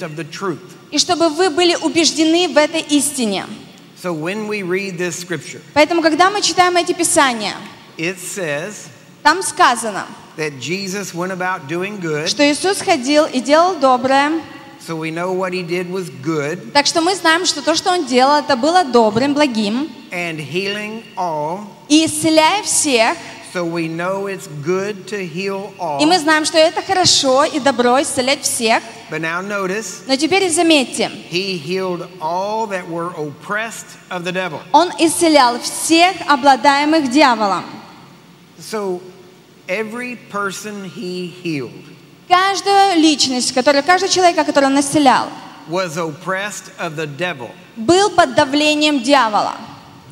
convinced of the truth. и чтобы вы были убеждены в этой истине. So when we read this scripture, Поэтому, когда мы читаем эти писания, it says там сказано, that Jesus went about doing good. что Иисус ходил и делал доброе, So we know what he did was good так что мы знаем, что то, что Он делал, это было добрым, благим, and healing all. и исцеляя всех, So we know it's good to heal all. и мы знаем, что это хорошо и добро исцелять всех. But now notice, Но теперь заметьте, he healed all that were oppressed of the devil. Он исцелял всех обладаемых дьяволом. So every person he healed Каждую личность, которую, каждый человек, который он исцелял, was oppressed of the devil. был под давлением дьявола.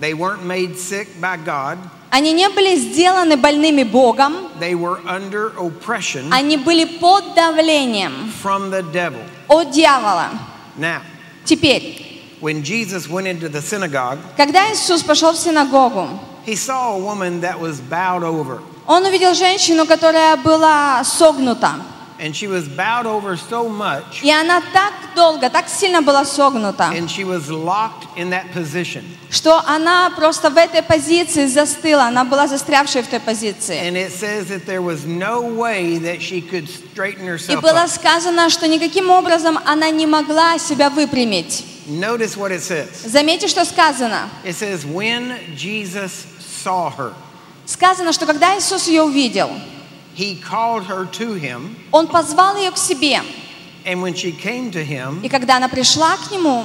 They weren't made sick by God. Они не были сделаны больными Богом, They were under oppression они были под давлением from the devil. от дьявола. Now, Теперь, when Jesus went into the synagogue, когда Иисус пошел в синагогу, he saw a woman that was bowed over. он увидел женщину, которая была согнута. And she was bowed over so much, И она так долго, так сильно была согнута, and she was locked in that position. что она просто в этой позиции застыла. Она была застрявшей в той позиции. And it says that there was no way that she could straighten И было сказано, что никаким образом она не могла себя выпрямить. Notice what it says. Заметьте, что сказано. It says, when Jesus saw her, Сказано, что когда Иисус ее увидел, he called her to him. Он позвал ее к себе. And when she came to him, И когда она пришла к Нему,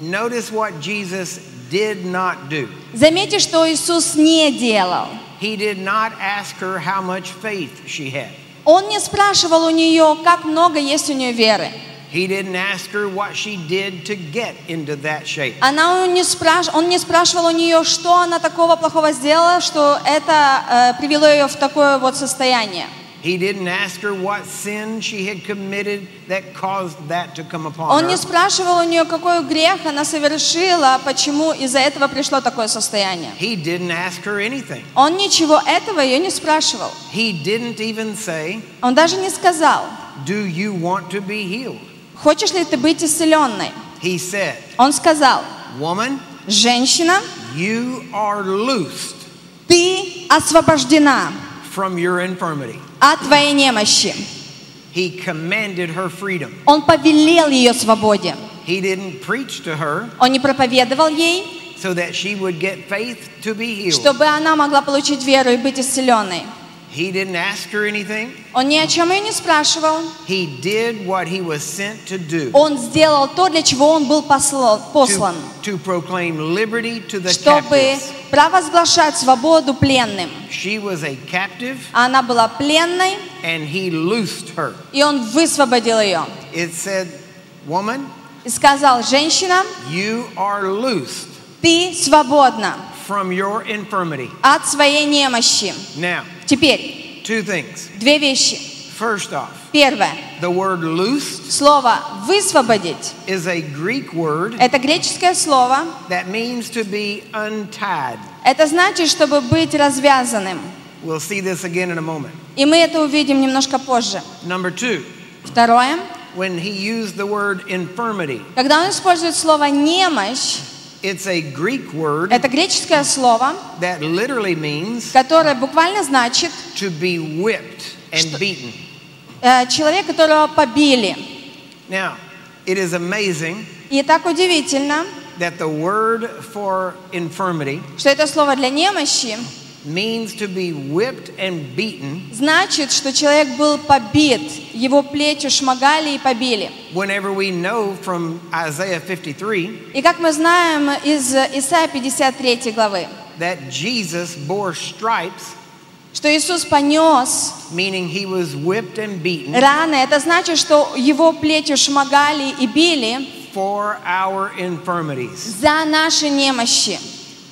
notice what Jesus did not do. заметьте, что Иисус не делал. He did not ask her how much faith she had. Он не спрашивал у нее, как много есть у нее веры. He didn't ask her what she did to get into that shape. Она не спраш... Он не спрашивал у нее, что она такого плохого сделала, что это э, привело ее в такое вот состояние. He didn't ask her what sin she had committed that caused that to come upon Он не спрашивал у нее, какой грех она совершила, почему из-за этого пришло такое состояние. He didn't ask her anything. Он ничего этого ее не спрашивал. He didn't even say, Он даже не сказал, Do you want to be healed? Хочешь ли ты быть исцеленной? He said, Он сказал, Woman, женщина, you are loosed ты освобождена from your infirmity. от твоей немощи. He commanded her freedom. Он повелел ее свободе. He didn't preach to her Он не проповедовал ей, so that she would get faith to be healed. чтобы она могла получить веру и быть исцеленной. He didn't ask her anything. Он ни о чем ее не спрашивал. He did what he was sent to do Он сделал то, для чего он был послан, to, послан to proclaim liberty to the чтобы captives. провозглашать свободу пленным. She was a captive Она была пленной, and he loosed her. и он высвободил ее. It said, Woman, И сказал, женщина, you are loosed ты свободна from your infirmity. от своей немощи. Now, Теперь, two things. две вещи. First off, Первое. the word loosed Слово «высвободить» is a Greek word – это греческое слово. that means to be untied. Это значит, чтобы быть развязанным. We'll see this again in a moment. И мы это увидим немножко позже. Number two, Второе. when he used the word infirmity, Когда он использует слово «немощь», it's a Greek word это греческое слово, that literally means которое буквально значит to be whipped and beaten. э, человек, которого побили. Now, it is amazing И так удивительно, that the word for infirmity что это слово для немощи means to be whipped and beaten значит, что человек был побит, его плечи шмагали и побили. whenever we know from Isaiah 53 И как мы знаем из Исаия 53 главы, that Jesus bore stripes, что Иисус понес meaning he was whipped and beaten раны, это значит, что его плечи шмагали и били for our infirmities. за наши немощи.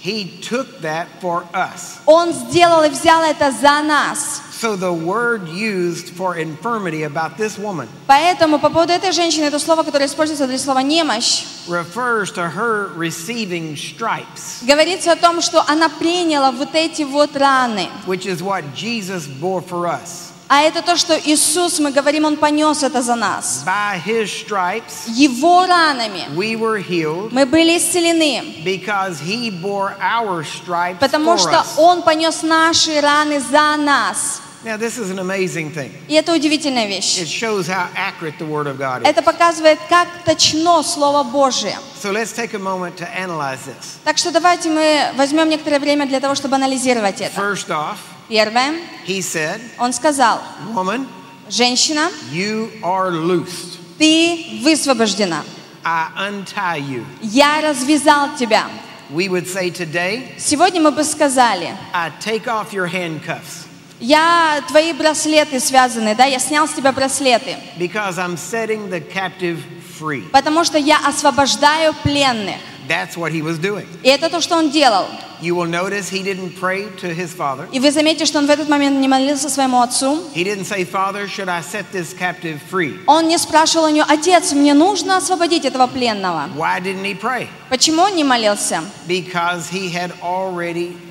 He took that for us. Он сделал и взял это за нас. So the word used for infirmity about this woman Поэтому по поводу этой женщины, это слово, которое используется для слова «немощь», refers to her receiving stripes, говорится о том, что она приняла вот эти вот раны. which is what Jesus bore for us. А это то, что Иисус, мы говорим, Он понес это за нас. By his stripes, Его ранами we were healed мы были исцелены, because he bore our stripes потому for что us. Он понес наши раны за нас. Now, this is an amazing thing. И это удивительная вещь. It shows how accurate the Word of God is. Это показывает, как точно Слово Божие. So let's take a moment to analyze this. Так что давайте мы возьмем некоторое время для того, чтобы анализировать это. First off, Первое, he said, он сказал, Woman, женщина, you are loosed. ты высвобождена. I untie you. Я развязал тебя. We would say today, Сегодня мы бы сказали, I take off your handcuffs я, твои браслеты связаны, да, я снял с тебя браслеты, because I'm setting the captive free. потому что я освобождаю пленных. That's what he was doing. И это то, что он делал. You will notice he didn't pray to his father. И вы заметите, что он в этот момент не молился своему отцу. He didn't say, Father, should I set this captive free? Он не спрашивал у нее, отец, мне нужно освободить этого пленного. Why didn't he pray? Почему он не молился? Because he had already declared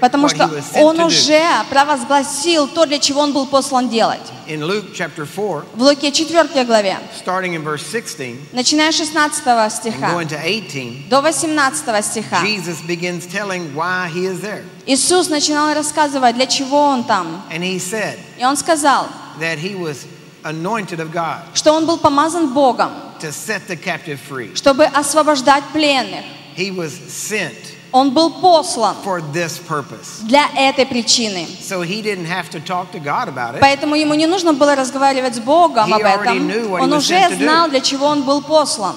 Потому what he что was sent он to do. уже провозгласил то, для чего он был послан делать. In Luke chapter 4, В Луке 4 главе, starting in verse 16 начиная с 16 and стиха going to 18, до 18 стиха, Jesus begins telling why he is there. Иисус начинал рассказывать, для чего он там. And he said И он сказал, that he was anointed of God что он был помазан Богом, to set the captive free. чтобы освобождать пленных. He was sent Он был послан for this purpose. для этой причины. So he didn't have to talk to God about it. Поэтому ему не нужно было разговаривать с Богом He об этом. already knew what he Он was уже sent знал, для чего он был послан.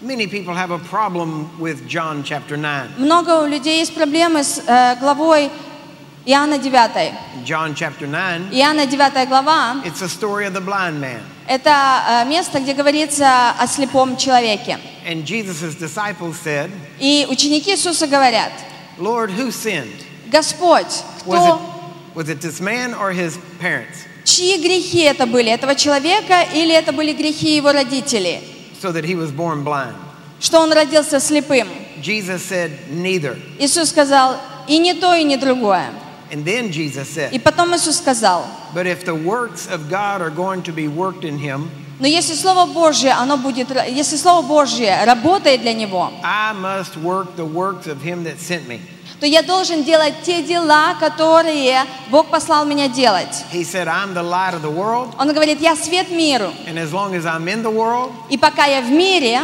Many people have a problem with John chapter 9. Много у людей есть проблемы с э, главой Иоанна 9. John chapter 9, Иоанна 9 глава it's a story of the blind man. – это э, место, где говорится о слепом человеке. And Jesus' disciples said, И ученики Иисуса говорят, Lord, who sinned? Господь, Was it, кто, was it this man or his parents? чьи грехи это были, этого человека или это были грехи его родителей, So that he was born blind. что он родился слепым? Jesus said, Neither. Иисус сказал, и не то, и не другое. And then Jesus И said, потом Иисус сказал, But if the works of God are going to be worked in him, но если Слово Божье, оно будет, если Слово Божье работает для него, I must work the works of him that sent me. То я должен делать те дела, которые Бог послал меня делать. Said, world, Он говорит, я свет миру, as as world, и пока я в мире,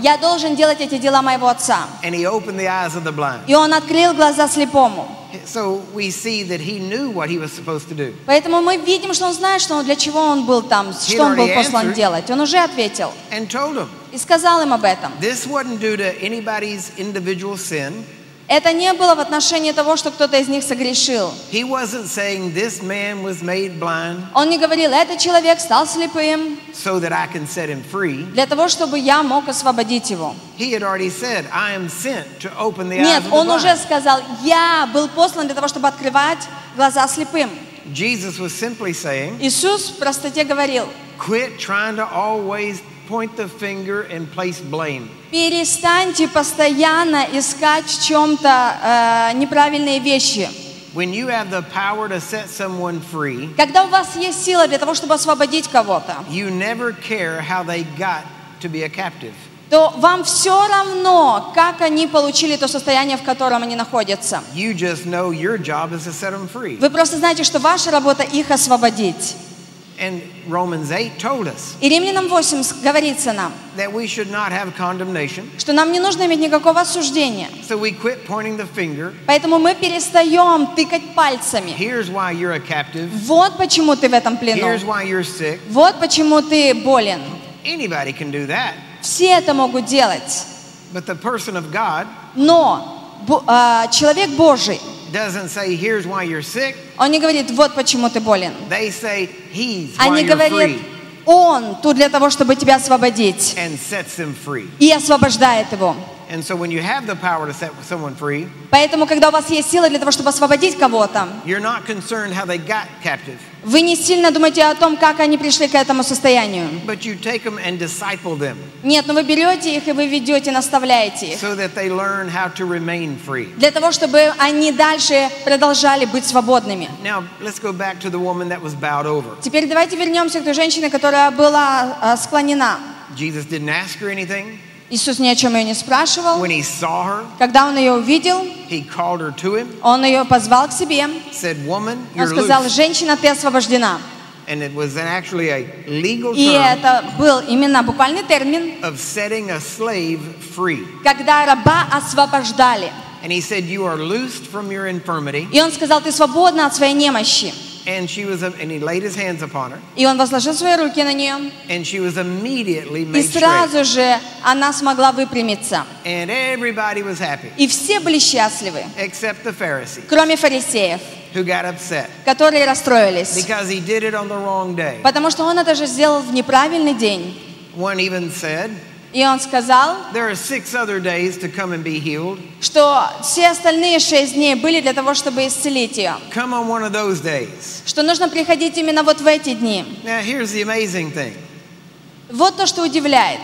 я должен делать эти дела моего Отца. И Он открыл глаза слепому. So we see that he knew what he was supposed to do. Поэтому мы видим, что Он знает, что он, для чего Он был там, что Он был already послан answered. делать. Он уже ответил And told him, и сказал им об этом. this wasn't due to anybody's individual sin. Это не было в отношении того, что кто-то из них согрешил. He wasn't saying this man was made blind Он не говорил, этот человек стал слепым so that I can set him free. для того, чтобы я мог освободить его. He had already said, I am sent to open the eyes Нет, of the он уже сказал, я был послан для того, чтобы открывать глаза слепым. Jesus was simply saying, Иисус в простоте говорил, quit trying to always point the finger and place blame. перестаньте постоянно искать в чем-то э, неправильные вещи. When you have the power to set someone free, Когда у вас есть сила для того, чтобы освободить кого-то, you never care how they got to be a captive. то вам все равно, как они получили то состояние, в котором они находятся. Вы просто знаете, что ваша работа их освободить. And Romans 8 told us И Римлянам 8 с- говорится нам, that we should not have condemnation. что нам не нужно иметь никакого осуждения. So we quit pointing the finger. Поэтому мы перестаем тыкать пальцами. Here's why you're a captive. Вот почему ты в этом плену. Here's why you're sick. Вот почему ты болен. Anybody can do that. Все это могут делать. But the person of God Но бо- а, человек Божий, doesn't say, here's why you're sick. он не говорит, вот почему ты болен. They say, he's why Они you're говорят, free. он тут для того, чтобы тебя освободить. And sets them free. И освобождает его. And so when you have the power to set someone free, Поэтому, когда у вас есть силы для того, чтобы освободить кого-то, you're not concerned how they got captive, Вы не сильно думаете о том, как они пришли к этому состоянию. but you take them and disciple them Нет, но вы берете их и вы ведете, наставляете их. so that they learn how to remain free. Для того, чтобы они дальше продолжали быть свободными. Now, let's go back to the woman that was bowed over. Теперь давайте вернемся к той женщине, которая была а, склонена. Jesus didn't ask her anything. Иисус ни о чем ее не спрашивал. When he saw her, Когда он ее увидел, he called her to him, он ее позвал к себе. said, Woman, Он you're сказал, loose. женщина, ты освобождена. And it was actually a legal И term это был именно буквальный термин, of setting a slave free. когда раба освобождали. And he said, You are loosed from your infirmity. И он сказал, ты свободна от своей немощи. And she was, and he laid his hands upon her, И он возложил свои руки на нее. and she was immediately И made straight. сразу же она смогла выпрямиться. And everybody was happy, И все были счастливы, except the Pharisee, кроме фарисеев, who got upset которые расстроились. because he did it on the wrong day. Потому что он это же сделал в неправильный день. One even said, И он сказал, There are six other days to come and be healed. что все остальные шесть дней были для того, чтобы исцелить ее. Come on one of those days. Что нужно приходить именно вот в эти дни. Now, here's the amazing thing Вот то, что удивляет.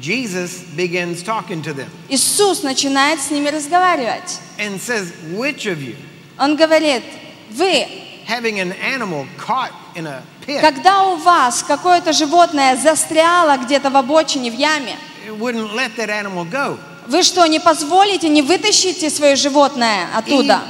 Jesus begins talking to them Иисус начинает с ними разговаривать. and says, Which of you, Он говорит, вы, having an animal caught in a когда у вас какое-то животное застряло где-то в обочине, в яме, вы что, не позволите, не вытащите свое животное оттуда?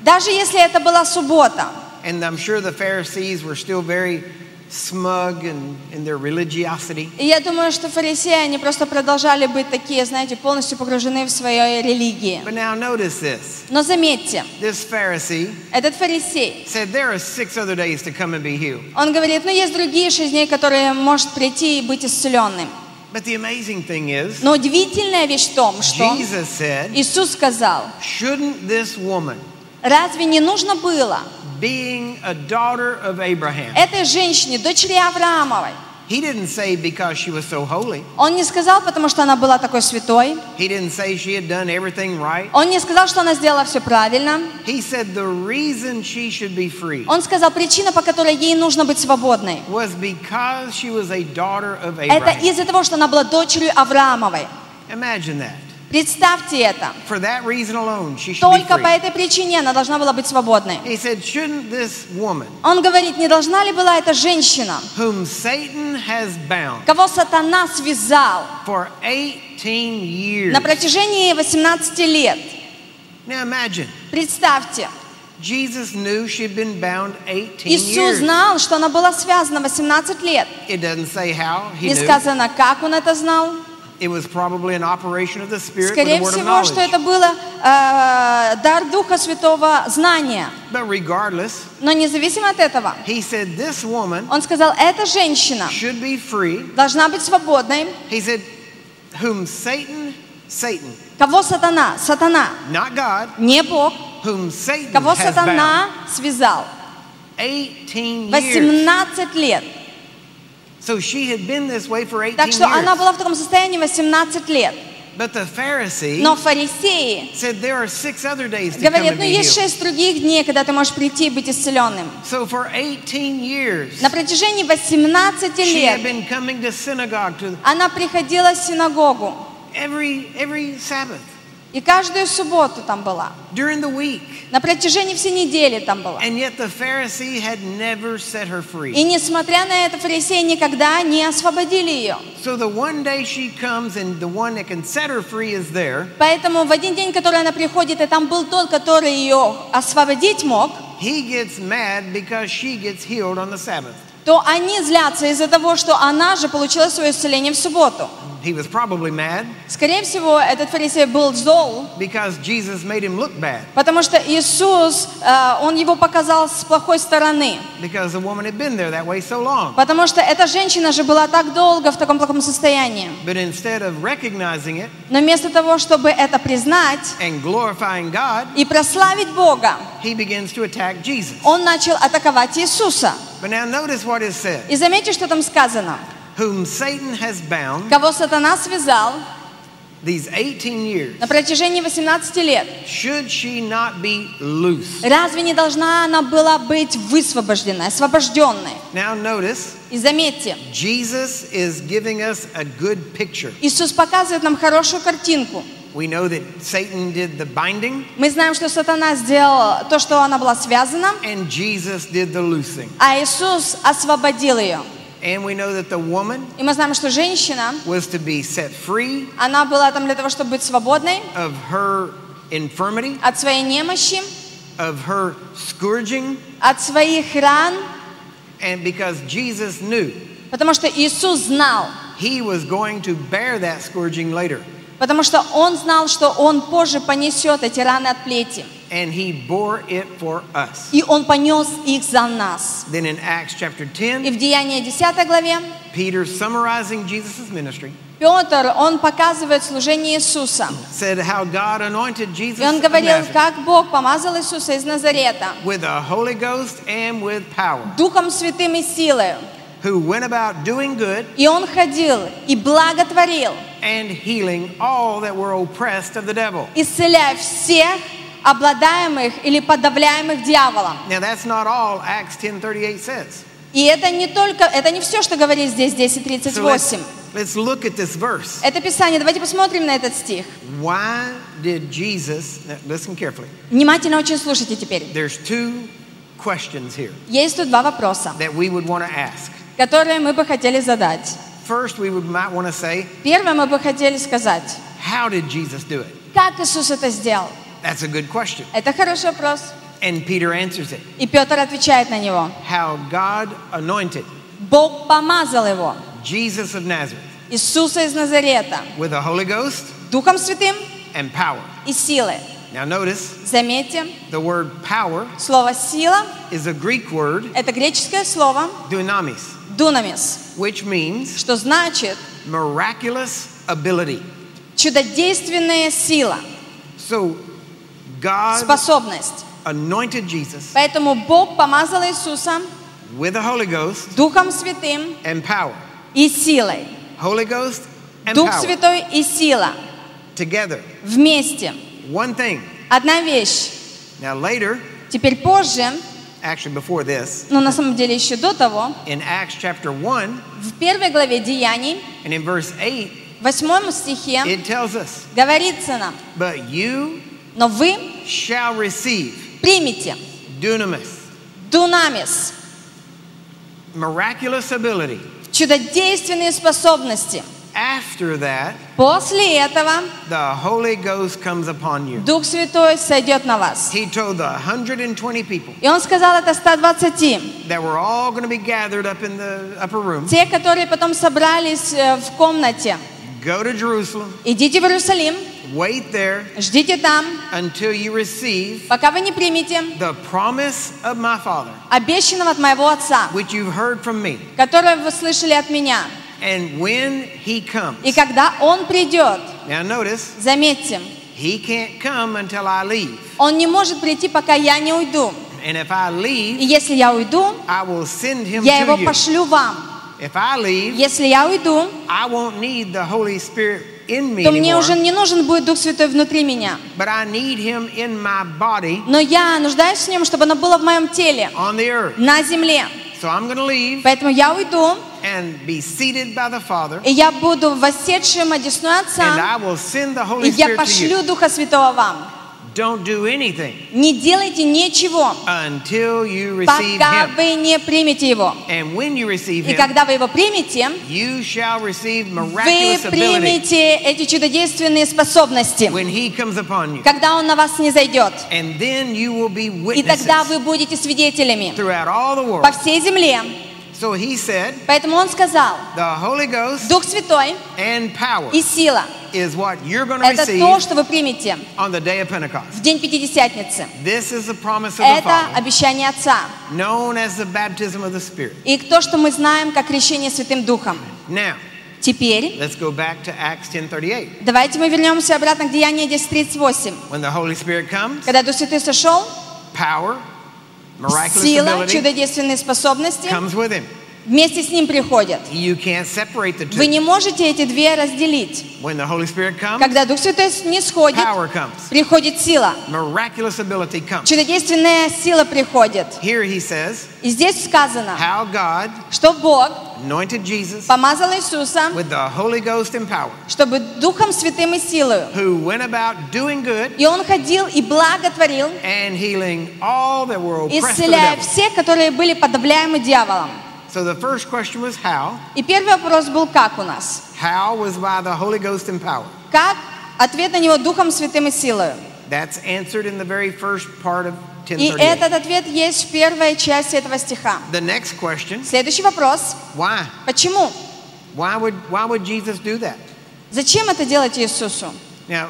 Даже если это была суббота. And I'm sure the Pharisees were still very smug and in their religiosity. И я думаю, что фарисеи, они просто продолжали быть такие, знаете, полностью погружены в своей религии. But now notice this Но заметьте, this Pharisee этот фарисей, said, There are six other days to come and be healed. он говорит, ну есть другие шесть дней, которые может прийти и быть исцеленным. But the amazing thing is, Но удивительная вещь в том, что Jesus said, Иисус сказал, Shouldn't this woman, разве не нужно было being a daughter of Abraham, этой женщине, дочери Авраамовой, he didn't say because she was so holy. он не сказал, потому что она была такой святой, He didn't say she had done everything right. он не сказал, что она сделала все правильно, He said the reason she should be free он сказал, причина, по которой ей нужно быть свободной, was because she was a daughter of это Abraham. из-за того, что она была дочерью Авраамовой. Imagine that. Представьте это. Alone, Только по этой причине она должна была быть свободной. Said, Он говорит, не должна ли была эта женщина, кого сатана связал for 18 years, на протяжении 18 лет. Представьте, Jesus knew she'd been bound 18 Иисус знал, что она была связана 18 лет. Не сказано, как он это знал. It was probably an operation of the Spirit with Скорее всего, что это было э, дар Духа Святого знания. But regardless, Но независимо от этого, he said this woman он сказал, эта женщина should be free. должна быть свободной. He said, whom Satan, Satan, Кого сатана? Сатана. not God, Не Бог. whom Satan Кого сатана связал? 18 years. 18 лет. So she had been this way for 18 Так что она years. была в таком состоянии 18 лет. But the Pharisee Но фарисеи said there are six other days to говорят, ну есть шесть других дней, когда ты можешь прийти и быть исцеленным. So for 18 years, На протяжении 18 she had лет been coming to synagogue to она приходила в синагогу. every every Sabbath И каждую субботу там была. during the week. На протяжении всей недели там была. And yet the Pharisee had never set her free. И несмотря на это, фарисеи никогда не освободили ее. So the one day she comes and the one that can set her free is there. Поэтому в один день, который она приходит, и там был тот, который ее освободить мог, He gets mad because she gets healed on the Sabbath. то они злятся из-за того, что она же получила свое исцеление в субботу. He was probably mad Скорее всего, этот фарисей был зол, because Jesus made him look bad потому что Иисус, э, он его показал с плохой стороны. because the woman had been there that way so long. Потому что эта женщина же была так долго в таком плохом состоянии. But instead of recognizing it Но вместо того, чтобы это признать and glorifying God, и прославить Бога, he begins to attack Jesus. он начал атаковать Иисуса. But now notice what is said. И заметьте, что там сказано. Whom Satan has bound Кого сатана связал, these 18 years, на протяжении 18 лет, should she not be loose? разве не должна она была быть высвобожденной, освобожденной? Now, notice, И заметьте, Jesus is giving us a good picture. Иисус показывает нам хорошую картинку. We know that Satan did the binding Мы знаем, что сатана сделал то, что она была связана, and Jesus did the loosing. а Иисус освободил ее. And we know that the woman И мы знаем, что женщина, was to be set free она была там для того, чтобы быть свободной of her infirmity, от своей немощи, of her scourging, от своих ран, and because Jesus knew потому что Иисус знал, he was going to bear that scourging later. потому что Он знал, что Он позже понесет эти раны от плети. And he bore it for us. И Он понес их за нас. Then in Acts chapter И 10, в Деянии 10 главе Peter, summarizing Jesus' ministry, Петр, он показывает служение Иисуса. said how God anointed Jesus И он of говорил, Nazareth как Бог помазал Иисуса из Назарета with the Holy Ghost and with power, Духом Святым и силой. who went about doing good И он ходил и благотворил, and healing all that were oppressed of the devil. исцеляя всех обладаемых или подавляемых дьяволом. Now that's not all Acts 10:38 says. И это не только, это не все, что говорит здесь So let's, 10.38. let's look at this verse. Это Писание. Давайте посмотрим на этот стих. Why did Jesus, listen carefully, Внимательно очень слушайте теперь. there's two questions here Есть тут два вопроса, that we would want to ask. которые мы бы хотели задать. First, we would, might want to say, Первое мы бы хотели сказать, how did Jesus do it? как Иисус это сделал? That's a good question. Это хороший вопрос. And Peter answers it. И Петр отвечает на него. How God anointed Бог помазал его, Jesus of Nazareth Иисуса из Назарета, with the Holy Ghost Духом Святым and power. и силой. Now notice Заметьте, the word power слово «сила» is a Greek word, — это греческое слово dunamis, «дунамис», which means что значит miraculous ability. чудодейственная сила, So God способность. anointed Jesus Поэтому Бог помазал Иисуса with the Holy Ghost Духом Святым and power. и силой. Holy Ghost and Дух power Святой и сила together. вместе. One thing. Одна вещь. Now later, Теперь позже, actually before this, но на самом деле еще до того, in Acts chapter 1 в первой главе Деяний, and in verse 8, в восьмом стихе, it tells us, говорится нам, But you но вы shall receive примите dunamis, дунамис, miraculous ability. чудодейственные способности. After that, После этого the Holy Ghost comes upon you. Дух Святой сойдет на вас. He told the 120 people И он сказал это 120. that were all going to be gathered up in the upper room Те, которые потом собрались э, в комнате, go to Jerusalem, идите в Иерусалим, wait there ждите там, until you receive пока вы не примете the promise of my Father, обещанного от моего Отца, which you've heard from me. которое вы слышали от меня. And when He comes, И когда Он придет, now notice, заметьте, He can't come until I leave. Он не может прийти, пока я не уйду. And if I И leave, если я уйду, I will send Him я его to you. пошлю вам. If I leave, Если я уйду, I won't need the Holy Spirit in me то мне уже не нужен будет Дух Святой внутри меня. Но я нуждаюсь в нем, чтобы оно было в моем теле, на земле. Поэтому я уйду, и я буду восседшим одесную Отца, и я пошлю Духа Святого вам. Don't do anything Не делайте ничего, until you receive пока Him. вы не примете Его. And when you receive И Him, когда вы Его примете, you shall receive вы miraculous ability примете эти чудодейственные способности, when He comes upon you. когда Он на вас не зайдет. And then you will be И тогда witnesses вы будете свидетелями throughout all the world. по всей земле. So He said, Поэтому Он сказал, the Holy Ghost Дух Святой and power и сила is what you're going to – это то, receive что вы примете on the day of Pentecost. в день Пятидесятницы. This is the promise of the Это Father, обещание Отца. known as the baptism of the Spirit. И то, что мы знаем как крещение Святым Духом. Now, Теперь let's go back to Acts 10:38. давайте мы вернемся обратно к Деянию 10.38. When the Holy Spirit comes, Когда Дух Святой сошел, power, miraculous сила, ability чудодейственные способности comes with Him. Вместе с Ним приходят. Вы не можете эти две разделить. Comes, Когда Дух Святой не сходит, приходит сила. Чудодейственная сила приходит. Says И здесь сказано, God что Бог Jesus помазал Иисуса, чтобы Духом Святым и силою. good И Он ходил и благотворил, исцеляя всех, которые были подавляемы дьяволом. So the first question was how. И первый вопрос был, как у нас? How was by the Holy Ghost and power. Как? Ответ на него Духом Святым и силою. That's answered in the very first part of И 1038. этот ответ есть в первой части этого стиха. The next question, Следующий вопрос. why? Почему? Why would, why would Jesus do that? Зачем это делать Иисусу? Now,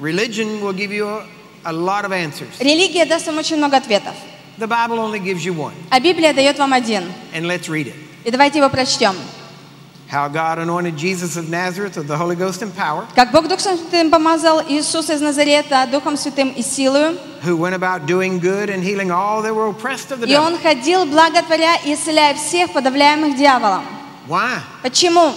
religion will give you a, a lot of answers. Религия даст вам очень много ответов. The Bible only gives you one. А Библия дает вам один. And let's read it. И давайте его прочтем. How God anointed Jesus of Nazareth with the Holy Ghost and power, Как Бог Духом Святым помазал Иисуса из Назарета Духом Святым и силою, who went about doing good and healing all that were oppressed of the и devil. Он ходил, благотворя и исцеляя всех подавляемых дьяволом. Why? Почему?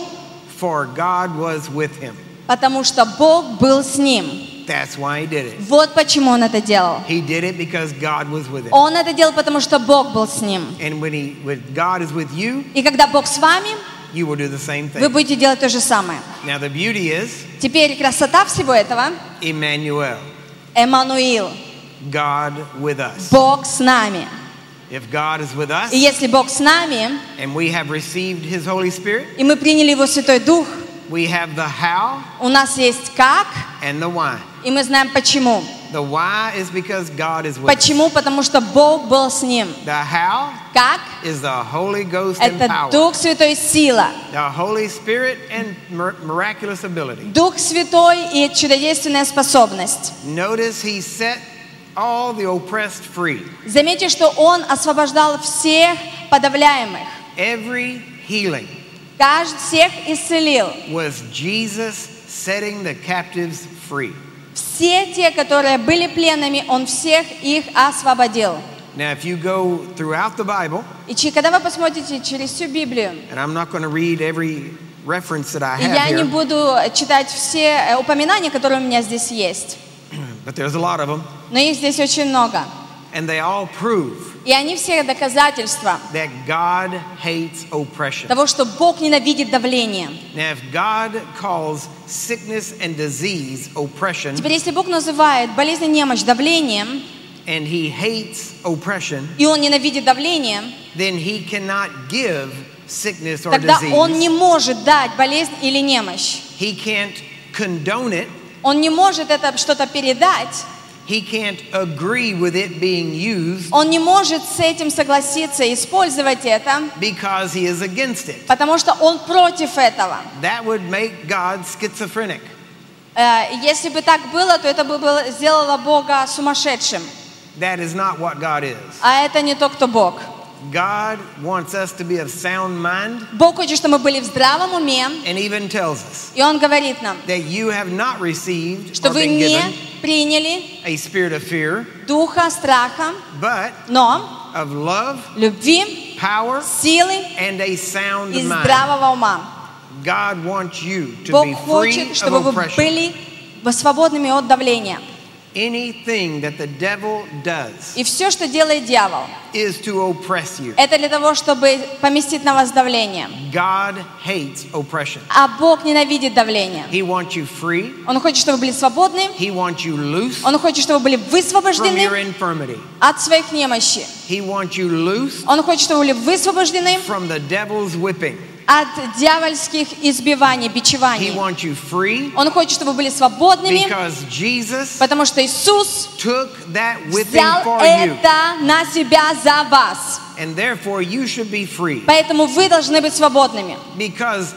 For God was with him. Потому что Бог был с ним. That's why he did it. Вот почему Он это делал. He did it because God was with him. Он это делал, потому что Бог был с ним. And when he when God is with you, И когда Бог с вами, you will do the same вы thing. будете делать то же самое. Now the beauty is Теперь красота всего этого Emmanuel, – Эммануил, God with us. Бог с нами. If God is with us И если Бог с нами, and we have received his Holy Spirit, и мы приняли Его Святой Дух, we have the how у нас есть как, and the why. и мы знаем почему. The why is because God is with us. Почему? Потому что Бог был с ним. The how Как? is the Holy Ghost and Это power. Дух Святой сила. The Holy Spirit and mir- miraculous ability. Дух Святой и чудодейственная способность. Notice he set all the oppressed free. Заметьте, что Он освобождал всех подавляемых. Every healing Каждый всех исцелил. was Jesus setting the captives free. Все те, которые были пленными, Он всех их освободил. Now, if you go throughout the Bible, И когда вы посмотрите через всю Библию, and I'm not going to read every reference that I и я have не буду читать все э, упоминания, которые у меня здесь есть, but there's a lot of them, но их здесь очень много. and they all prove И они все доказательства того, что Бог ненавидит давление. Disease Теперь, если Бог называет болезнь и немощь давлением, and He hates oppression, и Он ненавидит давление, then He cannot give sickness or тогда Он не disease. может дать болезнь или немощь. He can't condone it. Он не может это что-то передать. He can't agree with it being used Он не может с этим согласиться, использовать это, because He is against it. потому что Он против этого. That would make God schizophrenic. Э, и Если бы так было, то это бы сделало Бога сумасшедшим. That is not what God is. А это не то, кто Бог. God wants us to be of sound mind Бог хочет, чтобы мы были в здравом уме, and even tells us и Он говорит нам, that you have not received что or вы been не given приняли a spirit of fear, духа страха, but но of love, любви, power, силы and a sound и mind. здравого ума. God wants you to Бог be free хочет, чтобы of вы oppression. были свободными от давления. Anything that the devil does И все, что делает дьявол, is to oppress you. это для того, чтобы поместить на вас давление. God hates oppression. А Бог ненавидит давление. He wants you free. Он хочет, чтобы вы были свободны. He wants you loose Он хочет, чтобы вы были from your высвобождены infirmity. от своих немощи. He wants you loose Он хочет, чтобы вы были высвобождены from the devil's whipping. От дьявольских избиваний, He бичеваний. wants you free Он хочет, чтобы вы были свободными, because Jesus потому что Иисус took that whipping взял for you. это на себя за вас. And therefore you should be free. Поэтому вы должны быть свободными. Because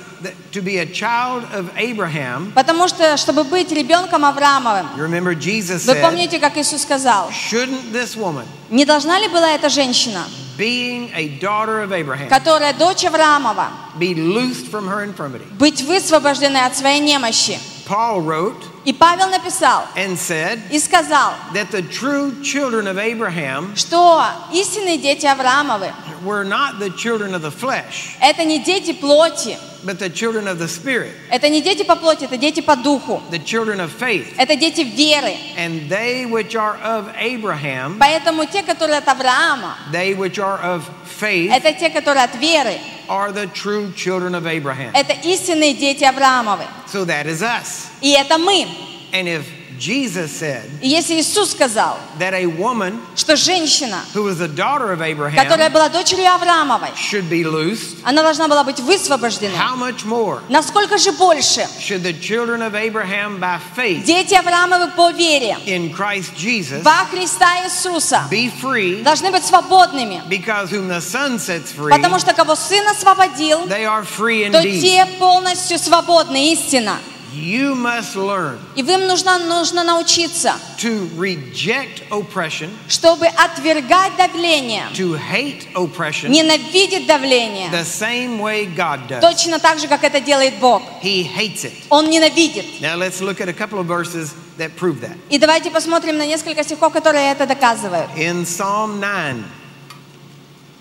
to be a child of Abraham, Потому что, чтобы быть ребенком Авраамовым, you remember Jesus вы said, помните, как Иисус сказал, shouldn't this woman, не должна ли была эта женщина, being a daughter of Abraham, которая дочь Авраамова, be loosed from her infirmity? быть высвобожденной от своей немощи? Paul wrote И Павел написал and said и сказал, that the true children of Abraham что истинные дети Авраамовы were not the children of the flesh, – это не дети плоти, but the children of the Spirit, это не дети по плоти, это дети по духу, the children of faith. это дети веры. And they which are of Abraham, Поэтому те, которые от Авраама, they which are of faith, это те, которые от веры, are the true children of Abraham. это истинные дети Авраамовы. So that is us. И это мы. And if Jesus said если Иисус сказал, that a woman что женщина, who was the daughter of которая Abraham была дочерью Авраамовой, should be loosed, она должна была быть высвобождена. how much more Насколько же больше should the children of Abraham by faith дети Авраамовы по вере in Christ Jesus во Христа Иисуса be free должны быть свободными, because whom the Son sets free, потому что кого Сын освободил, they are free то indeed. те полностью свободны, истина. You must learn И вам нужно, нужно научиться, to reject oppression, чтобы отвергать давление, to hate oppression ненавидеть давление, the same way God does. точно так же, как это делает Бог. He hates it. Он ненавидит. Now let's look at a couple of verses that prove that. И давайте посмотрим на несколько стихов, которые это доказывают. In Psalm 9,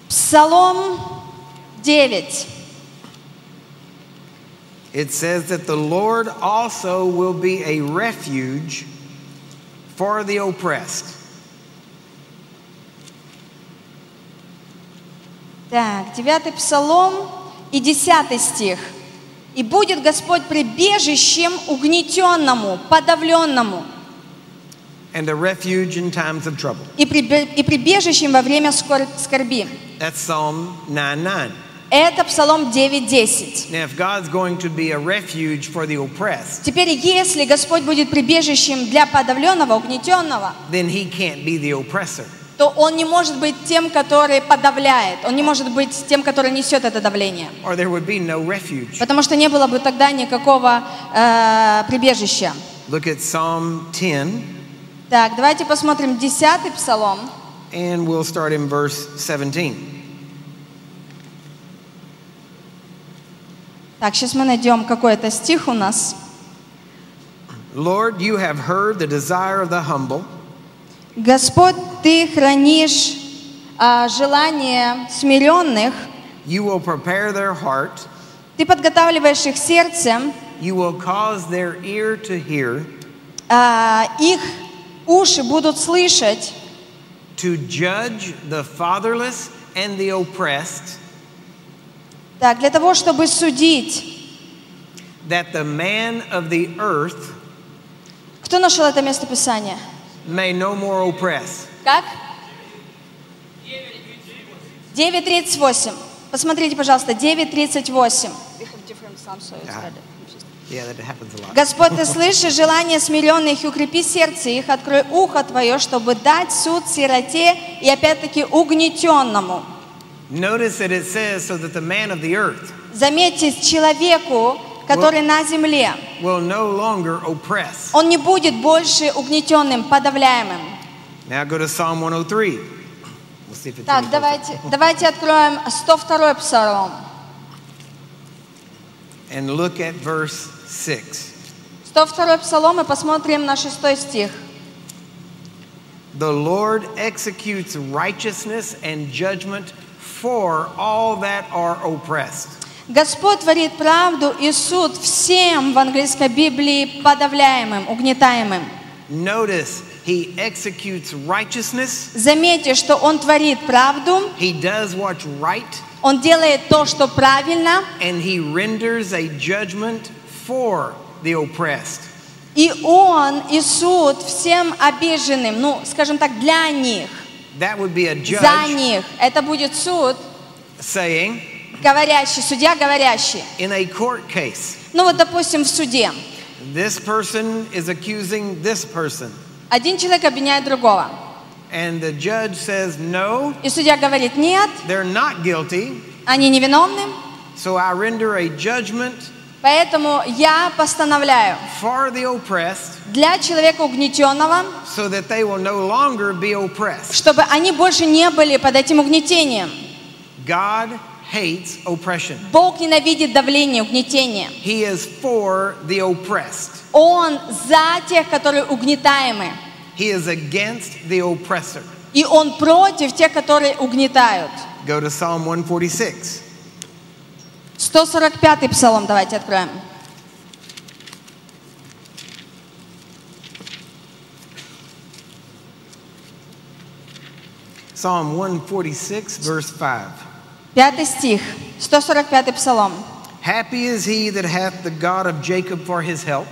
Псалом 9. It says that the Lord also will be a refuge for the oppressed. Так, девятый псалом и десятый стих. «И будет Господь прибежищем угнетенному, подавленному, and a refuge in times of trouble. и, прибе- и прибежищем во время скор- скорби». That's Psalm 9 9. Это Псалом 9.10. Now, if God's going to be a refuge for the oppressed, Теперь, если Господь будет прибежищем для подавленного, угнетенного, то Он не может быть тем, который подавляет. Он не может быть тем, который несет это давление. Or there would be no refuge. Потому что не было бы тогда никакого э, прибежища. Look at Psalm 10, Так, давайте посмотрим 10 псалом. and we'll start in verse 17. Так, сейчас мы найдем какой-то стих у нас. Lord, you have heard the desire of the humble. Господь, Ты хранишь а, желание смиренных, You will prepare their heart. Ты подготавливаешь их сердце, You will cause their ear to hear, а, их уши будут слышать, to judge the fatherless and the oppressed, Так, для того, чтобы судить. that the man of the earth Кто нашел это местописание? may no more oppress. Как? 9.38. Посмотрите, пожалуйста, 9.38. Yeah, that happens a lot. Господь, Ты слышишь желание смиренных укрепи сердце их, открой ухо Твое, чтобы дать суд сироте и опять-таки угнетенному. Notice that it says, so that the man of the earth Заметьте, человеку, который на земле, will no longer oppress. он не будет больше угнетенным, подавляемым. Now go to Psalm 103. We'll see if it's Так, давайте, давайте откроем 102 псалом. And look at verse 6. 102 псалом и посмотрим на 6 стих. The Lord executes righteousness and judgment for all that are oppressed. Господь творит правду и суд всем в английской Библии подавляемым, угнетаемым. Notice he executes righteousness, Заметьте, что Он творит правду, he does what's right, Он делает то, что правильно, and he renders a judgment for the oppressed. и Он и суд всем обиженным, ну, скажем так, для них, That would be a за judge них. Это будет суд, saying, говорящий, судья говорящий. in a court case, Ну вот, допустим, в суде. this person is accusing this person, Один человек обвиняет другого. and the judge says, no, И судья говорит, нет, they're not guilty, они невиновны, so I render a judgment поэтому я постановляю for the oppressed для человека угнетенного, so that they will no longer be oppressed. чтобы они больше не были под этим угнетением. God hates oppression. Бог ненавидит давление, угнетение. He is for the oppressed. Он за тех, которые угнетаемы. He is against the oppressor. И Он против тех, которые угнетают. Go to Psalm 146. 145-й псалом давайте откроем. Psalm 146, verse 5. Пятый стих, 145-й псалом. Happy is he that hath the God of Jacob for his help,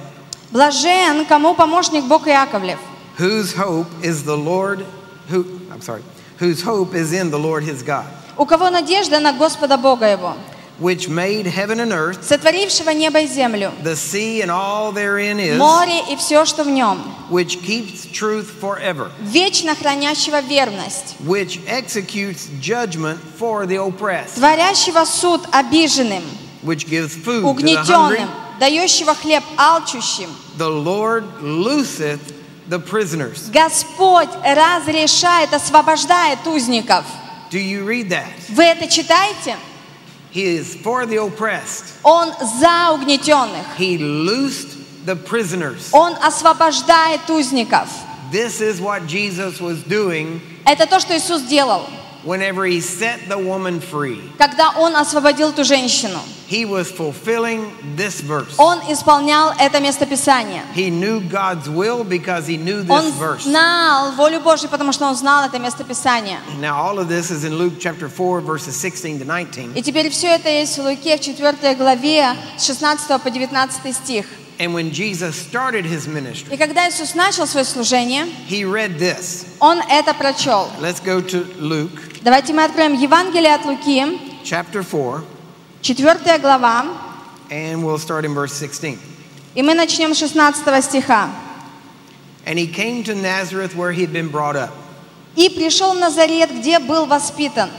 Блажен, кому помощник Бог Яковлев, whose hope is the Lord, who, I'm sorry, whose hope is in the Lord his God, у кого надежда на Господа Бога его, which made heaven and earth, сотворившего небо и землю, the sea and all therein is, море и все, что в нем, which keeps truth forever, вечно хранящего верность, which executes judgment for the oppressed, творящего суд обиженным, which gives food to the hungry. угнетенным, дающего хлеб алчущим. The Lord looseth the prisoners. Господь разрешает, освобождает узников. Do you read that? Вы это читаете? He is for the oppressed. Он за угнетенных. He loosed the prisoners. Он освобождает узников. This is what Jesus was doing Это то, что Иисус делал, Whenever he set the woman free. когда Он освободил ту женщину. He was fulfilling this verse. Он исполнял это местописание. He knew God's will because he knew Он this verse. знал волю Божью, потому что он знал это местописание. Now, all of this is in Luke chapter 4, verses 16 to 19. И теперь все это есть в Луке в 4 главе с 16 по 19 стих. And when Jesus started his ministry, И когда Иисус начал свое служение, he read this. Он это прочел. Let's go to Luke Давайте мы откроем Евангелие от Луки, chapter 4, 4 глава, and we'll start in verse 16. и мы начнем с 16 стиха. And he came to Nazareth where he had been brought up. «И пришел в Назарет, где был воспитан,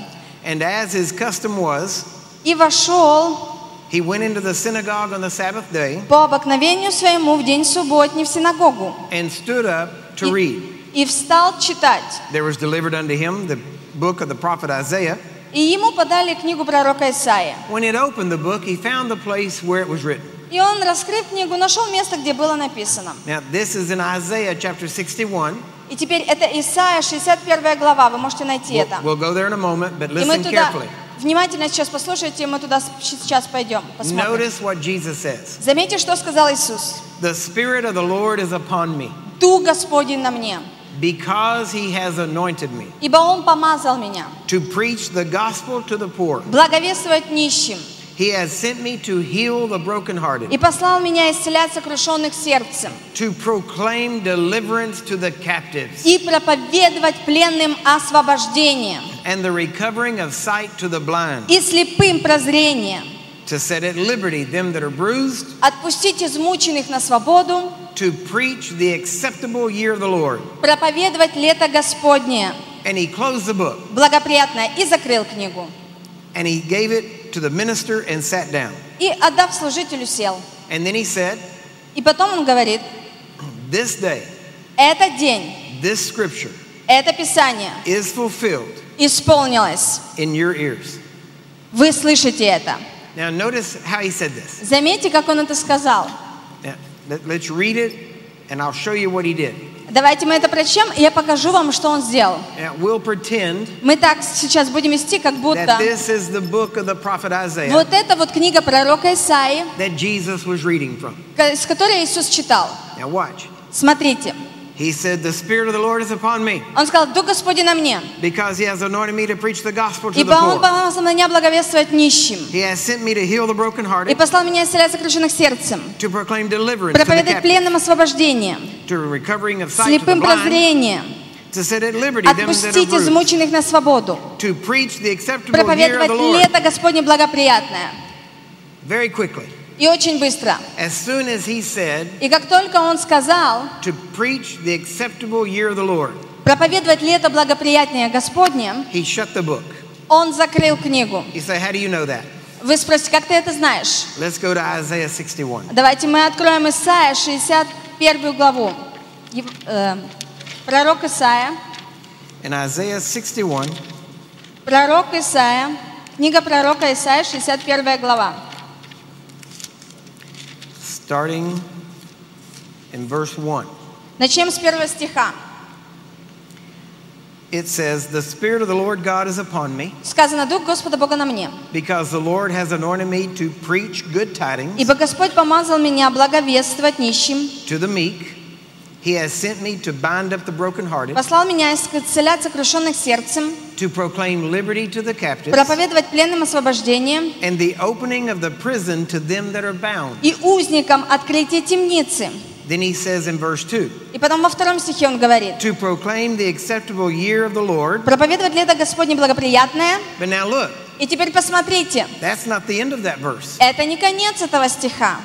And as his custom was, и вошел he went into the synagogue on the Sabbath day по обыкновению своему в день субботний в синагогу, and stood up to read. и, и встал читать. There was delivered unto him the book of the prophet Isaiah. И ему подали книгу пророка Исаия. When he had opened the book, he found the place where it was written. И он, раскрыв книгу, нашел место, где было написано. Now, this is in Isaiah chapter 61. И теперь это Исаия, 61 глава, вы можете найти We'll, это. we'll go there in a moment, but И мы listen туда carefully. Внимательно сейчас послушайте, мы туда сейчас пойдем, посмотрим. Notice what Jesus says Заметьте, что сказал Иисус. The Spirit of the Lord is upon me, Дух Господень на мне, because he has anointed me ибо Он помазал меня to preach the gospel to the poor. благовествовать нищим He has sent me to heal the brokenhearted, и послал меня исцелять сокрушенных сердцем to proclaim deliverance to the captives, и проповедовать пленным освобождение and the recovering of sight to the blind, и слепым прозрение, to set at liberty them that are bruised, отпустить измученных на свободу, to preach the acceptable year of the Lord. проповедовать лето Господнее, And he closed the book, благоприятное, и закрыл книгу. and he gave it to the minister and sat down. И, отдав служителю, сел. And then he said, И потом он говорит, This day, этот день, this scripture это Писание is fulfilled исполнилось. in your ears. Вы слышите это. Now, notice how he said this. Заметьте, как он это сказал. Now, let, us read it, and I'll show you what he did. Давайте мы это прочтем, и я покажу вам, что он сделал. We'll Мы так сейчас будем вести, как будто Isaiah вот это вот книга пророка Исаии, с которой Иисус читал. Смотрите. He said, The Spirit of the Lord is upon me, Он сказал, Дух Господень на мне, because he has anointed me to preach the gospel to ибо the Он poor. помазал меня благовествовать нищим, He has sent me to heal the и brokenhearted, послал меня исцелять сокрушенных сердцем, to proclaim deliverance to the проповедовать captives, пленным освобождение, to recovering of sight to the слепым blind, прозрение, to set at liberty them that are отпустить bruised, измученных на свободу, to preach the acceptable year of проповедовать the Lord. лето Господне благоприятное. Very quickly. И очень быстро. As soon as he said И как только он сказал to preach the acceptable year of the Lord, проповедовать лето благоприятное Господне, he shut the book. он закрыл книгу. You say, How do you know that? Вы спросите, как ты это знаешь? Let's go to Isaiah 61. Давайте мы откроем Исаия, 61 главу. Э, пророк Исаия, In Isaiah 61, пророк Исаия, Книга пророка Исаия, 61 глава. starting in verse 1. Начнем с первого стиха. It says, The Spirit of the Lord God is upon me, Сказано, Дух Господа Бога на мне. because the Lord has anointed me to preach good tidings Ибо Господь помазал меня благовествовать нищим, to the meek. He has sent me to bind up the brokenhearted, послал меня исцелять сокрушенных сердцем, to proclaim liberty to the captives, проповедовать пленным освобождение and the opening of the prison to them that are bound. и узникам открытие темницы. Then he says in verse 2, И потом во втором стихе он говорит, to proclaim the acceptable year of the Lord. проповедовать лето Господне благоприятное. But now look, И теперь посмотрите, that's not the end of that verse. это не конец этого стиха.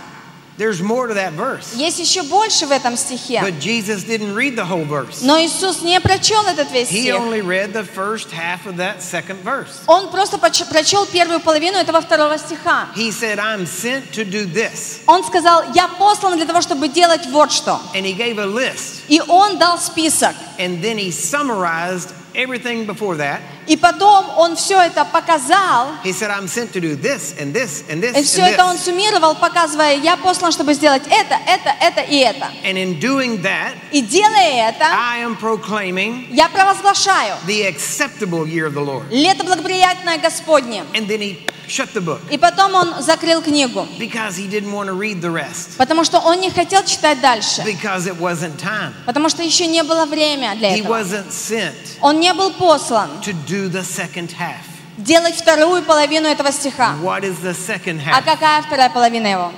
There's more to that verse. Есть еще больше в этом стихе. But Jesus didn't read the whole verse. Но Иисус не прочел этот весь He стих. only read the first half of that second verse. Он просто поч- прочел первую половину этого второго стиха. He said, I'm sent to do this. Он сказал, я послан для того, чтобы делать вот что. And he gave a list. И он дал список. And then he summarized everything before that. И потом он все это показал. He said, I'm sent to do this and this and this И and все это он this. суммировал, показывая, я послан, чтобы сделать это, это, это и это. And in doing that, И делая это, I am proclaiming я провозглашаю the acceptable year of the Lord. лето благоприятное Господне. And then he shut the book И потом он закрыл книгу, because he didn't want to read the rest потому что он не хотел читать дальше, because it wasn't time. потому что еще не было времени для He этого. wasn't sent Он не был послан to do the second half. делать вторую половину этого стиха. What is the second А half? какая вторая половина его?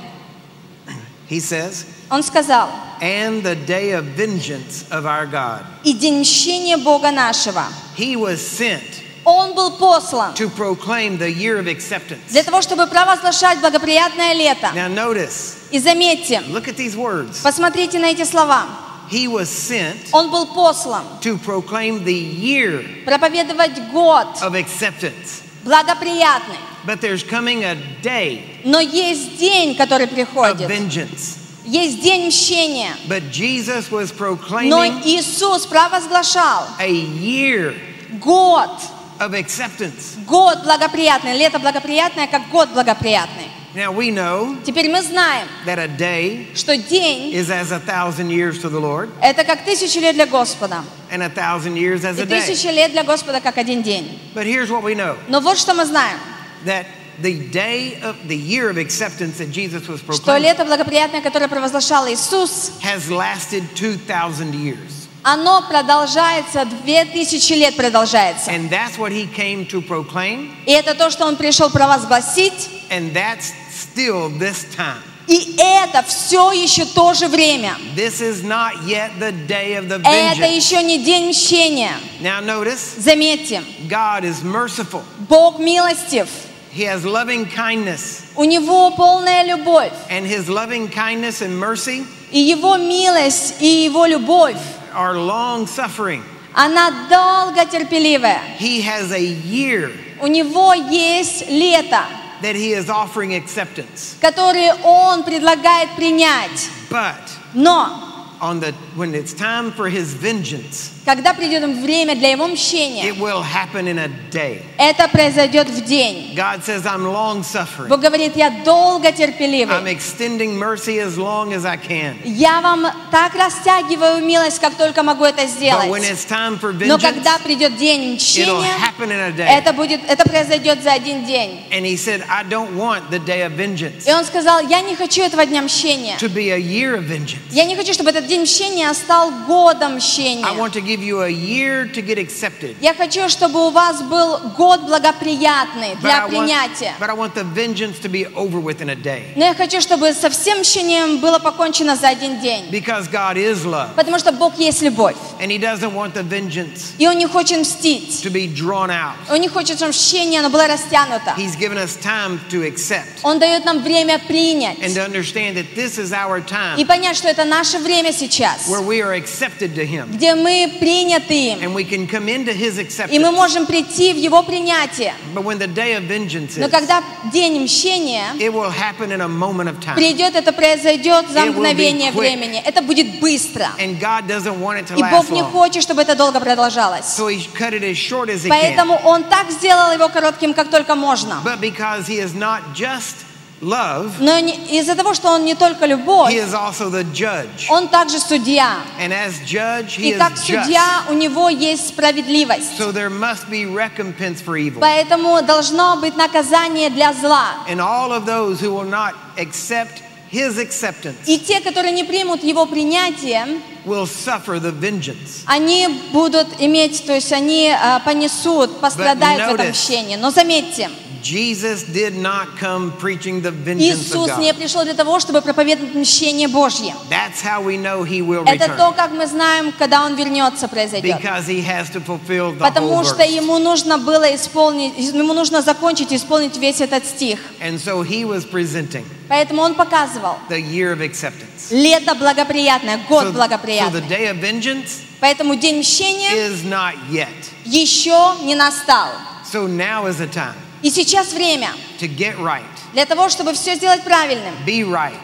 He says, Он сказал, and the day of vengeance of our God. и день мщения Бога нашего. He was sent Он был послан to proclaim the year of acceptance. для того, чтобы провозглашать благоприятное лето. Now notice, И заметьте, look at these words. посмотрите на эти слова. He was sent Он был послан to proclaim the year проповедовать год of acceptance. благоприятный. But there's coming a day Но есть день, который of приходит. vengeance. Есть день мщения. But Jesus was Но proclaiming Иисус провозглашал a year год, of acceptance. год благоприятный, лето благоприятное, как год благоприятный. Now we know Теперь мы знаем, that a day что день is as a thousand years to the Lord, – это как тысячи лет для Господа. and a thousand years as И a day. тысячи лет для Господа, как один день. But here's what we know Но вот что мы знаем, that the day of the year of acceptance that Jesus was что proclaiming лето благоприятное, которое провозглашал Иисус, has lasted 2,000 years. Оно продолжается, две тысячи лет продолжается. And that's what he came to proclaim, И это то, что Он пришел провозгласить, and that's still this time. и это все еще то же время. This is not yet the day of the Это еще не день мщения. Now notice, Заметьте, God is merciful. Бог милостив, He has loving kindness, у Него полная любовь, and his loving kindness and mercy и Его милость и Его любовь, are long suffering. она долго терпеливая. He has a year У Него есть лето, that he is offering acceptance. которые Он предлагает принять. But Но on the when it's time for his vengeance, когда придет время для Его мщения, it will happen in a day. это произойдет в день. God says, I'm long suffering. Бог говорит, я долго I'm терпеливый. extending mercy as long as I can. Я вам так растягиваю милость, как только могу это But when сделать. it's time for Но vengeance, когда придет день мщения, happen in a day. это будет, это произойдет за один день. And he said, I don't want the day of vengeance И он сказал, я не хочу этого дня мщения. to be a year of vengeance. Я не хочу, чтобы этот день мщения стал годом I мщения. want to give you a year to get accepted. Я хочу, чтобы у вас был год благоприятный для принятия. but I want the vengeance to be over with in a day. Но я хочу, чтобы со всем мщением было покончено за один день. Because God is love. Потому что Бог есть любовь. And he doesn't want the vengeance И Он не хочет мстить. to be drawn out. Он не хочет, чтобы мщение оно было растянуто. He's given us time to accept Он дает нам время принять. and to understand that this is our И понять, что это наше время сейчас, where we are accepted to Him где мы приняты им, and we can come into His и мы можем прийти в Его принятие. But when the day of vengeance Но is, когда день мщения it will happen in a moment of time. придет, это произойдет за мгновение времени. Это будет быстро. And God doesn't want it to И Бог не хочет, чтобы это долго продолжалось. So He cut it as short as He can. Поэтому Он так сделал его коротким, как только можно. Just love, Но из-за того, что Он не только любовь, He is also the judge. Он также судья. And as judge, He И is как just. судья у Него есть справедливость. So there must be recompense for evil. Поэтому должно быть наказание для зла. And all of those who will not accept His acceptance И те, которые не примут Его принятие, will suffer the vengeance. они будут иметь, то есть они а, понесут, пострадают в этом мщении. Но заметьте, Jesus did not come preaching the vengeance of Иисус не пришел для того, чтобы проповедовать мщение Божье. That's how we know He will Это то, как мы знаем, когда Он вернется, произойдет. Because He has to fulfill the Потому что ему нужно было исполнить, ему нужно закончить исполнить весь этот стих. And so He was presenting Поэтому он показывал the year of acceptance. лето благоприятное, год So, so the благоприятный. day of vengeance Поэтому день мщения is not yet. еще не настал. So now is the time И сейчас время to get right, для того, чтобы все сделать правильным, be right,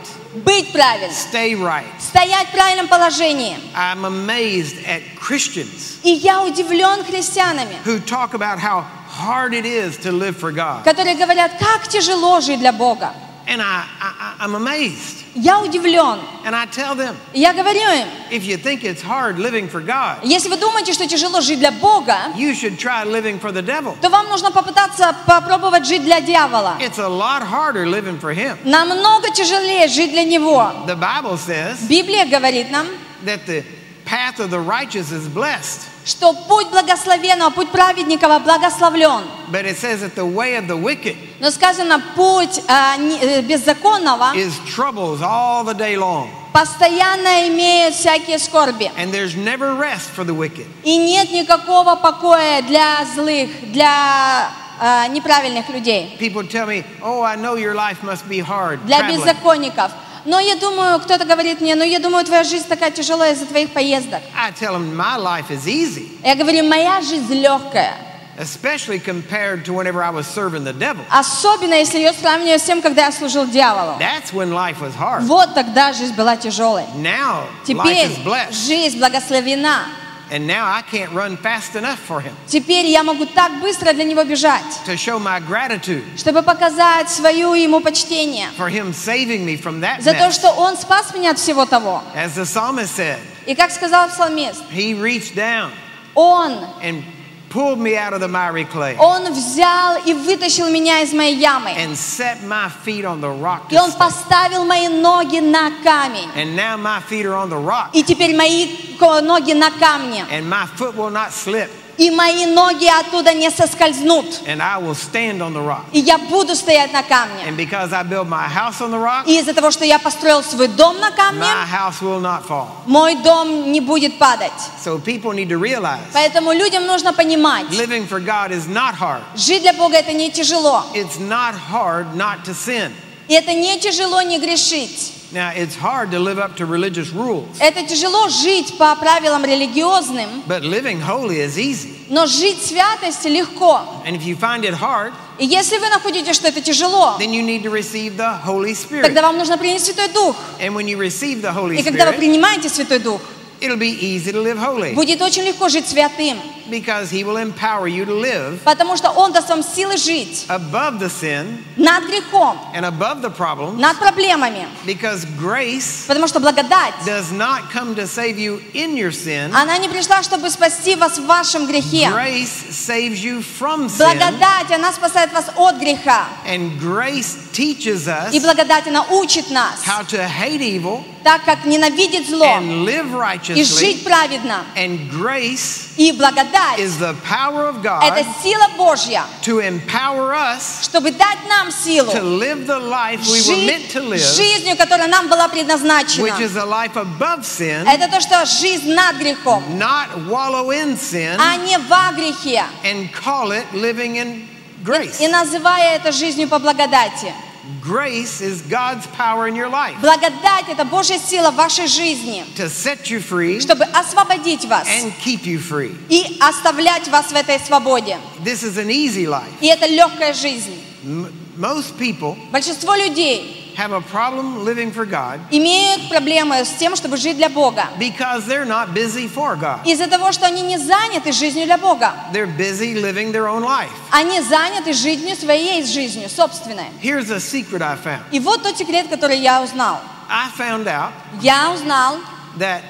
быть правильным, stay right. стоять в правильном положении. I'm amazed at Christians И я удивлен христианами, who talk about how hard it is to live for God. которые говорят, как тяжело жить для Бога. And I, I, I'm amazed. Я удивлен. And I tell them, И Я говорю им, if you think it's hard living for God, если вы думаете, что тяжело жить для Бога, you should try living for the devil. то вам нужно попытаться попробовать жить для дьявола. It's a lot harder living for him. Намного тяжелее жить для него. The Bible says Библия говорит нам, that the path of the righteous is blessed, Что путь благословенного, путь праведников благословлен. but it says that the way of the wicked Но сказано, путь а, э, беззаконного is troubles all the day long. постоянно имеет всякие скорби. And there's never rest for the wicked. И нет никакого покоя для злых, для а, неправильных людей, People tell me, oh, I know your life must be hard. для traveling." беззаконников. Но я думаю, кто-то говорит мне, ну я думаю, твоя жизнь такая тяжелая из-за твоих поездок. I tell them my life is easy, Я говорю, моя жизнь легкая. especially compared to whenever I was serving the devil. Особенно, если ее сравниваю с тем, когда я служил дьяволу. That's when life was hard. Вот тогда жизнь была тяжелой. Now life Теперь is blessed. жизнь благословена. And now I can't run fast enough for him Теперь я могу так быстро для него бежать, to show my gratitude чтобы показать свое ему почтение for him saving me from that за то, mess. что он спас меня от всего того. As the psalmist said, И как сказал псалмист, he reached down он, and pulled me out of the miry clay он взял и вытащил меня из моей ямы. and set my feet on the rock И to он stay. поставил мои ноги на камень. And now my feet are on the rock И теперь мои ко- ноги на камне. and my foot will not slip И мои ноги оттуда не соскользнут. and I will stand on the rock. И я буду стоять на камне. And because I built my house on the rock, И из-за того, что я построил свой дом на камне, my house will not fall. мой дом не будет падать. So people need to realize Поэтому людям нужно понимать, living for God is not hard. жить для Бога это не тяжело. It's not hard not to sin. И это не тяжело не грешить. Now, it's hard to live up to religious rules, Это тяжело жить по правилам религиозным, but living holy is easy. но жить святости легко. And if you find it hard, И если вы находите, что это тяжело, then you need to receive the Holy Spirit. тогда вам нужно принять Святой Дух. And when you receive the Holy И когда вы Spirit, принимаете Святой Дух, it'll be easy to live holy будет очень легко жить святым, because He will empower you to live потому что Он даст вам силы жить above the sin над грехом, and above the problem над проблемами, because grace потому что благодать, does not come to save you in your sin. она не пришла, чтобы спасти вас в вашем грехе. Grace saves you from sin. Благодать, она спасает вас от греха. And grace teaches us И благодать, она учит нас, how to hate evil так как ненавидеть зло and live и righteously. жить праведно. And grace И благодать is the power of – God это сила Божья, to empower us чтобы дать нам силу to live the life we were meant жить to live, жизнью, которая нам была предназначена. which is a life above sin, Это то, что жизнь над грехом, not wallow in sin, а не во грехе. and call it living in grace. И называя это жизнью по благодати. Grace is God's power in your life Благодать – это Божья сила в вашей жизни, to set you free чтобы освободить вас and keep you free. и оставлять вас в этой свободе. This is an easy life. И это легкая жизнь. M- most people Большинство людей have a problem living for God имеют проблемы с тем, чтобы жить для Бога. because they're not busy for God. Из-за того, что они не заняты жизнью для Бога. They're busy living their own life. Они заняты жизнью своей жизнью, собственной. Here's a secret I found. И вот тот секрет, который я узнал. I found out Я узнал, that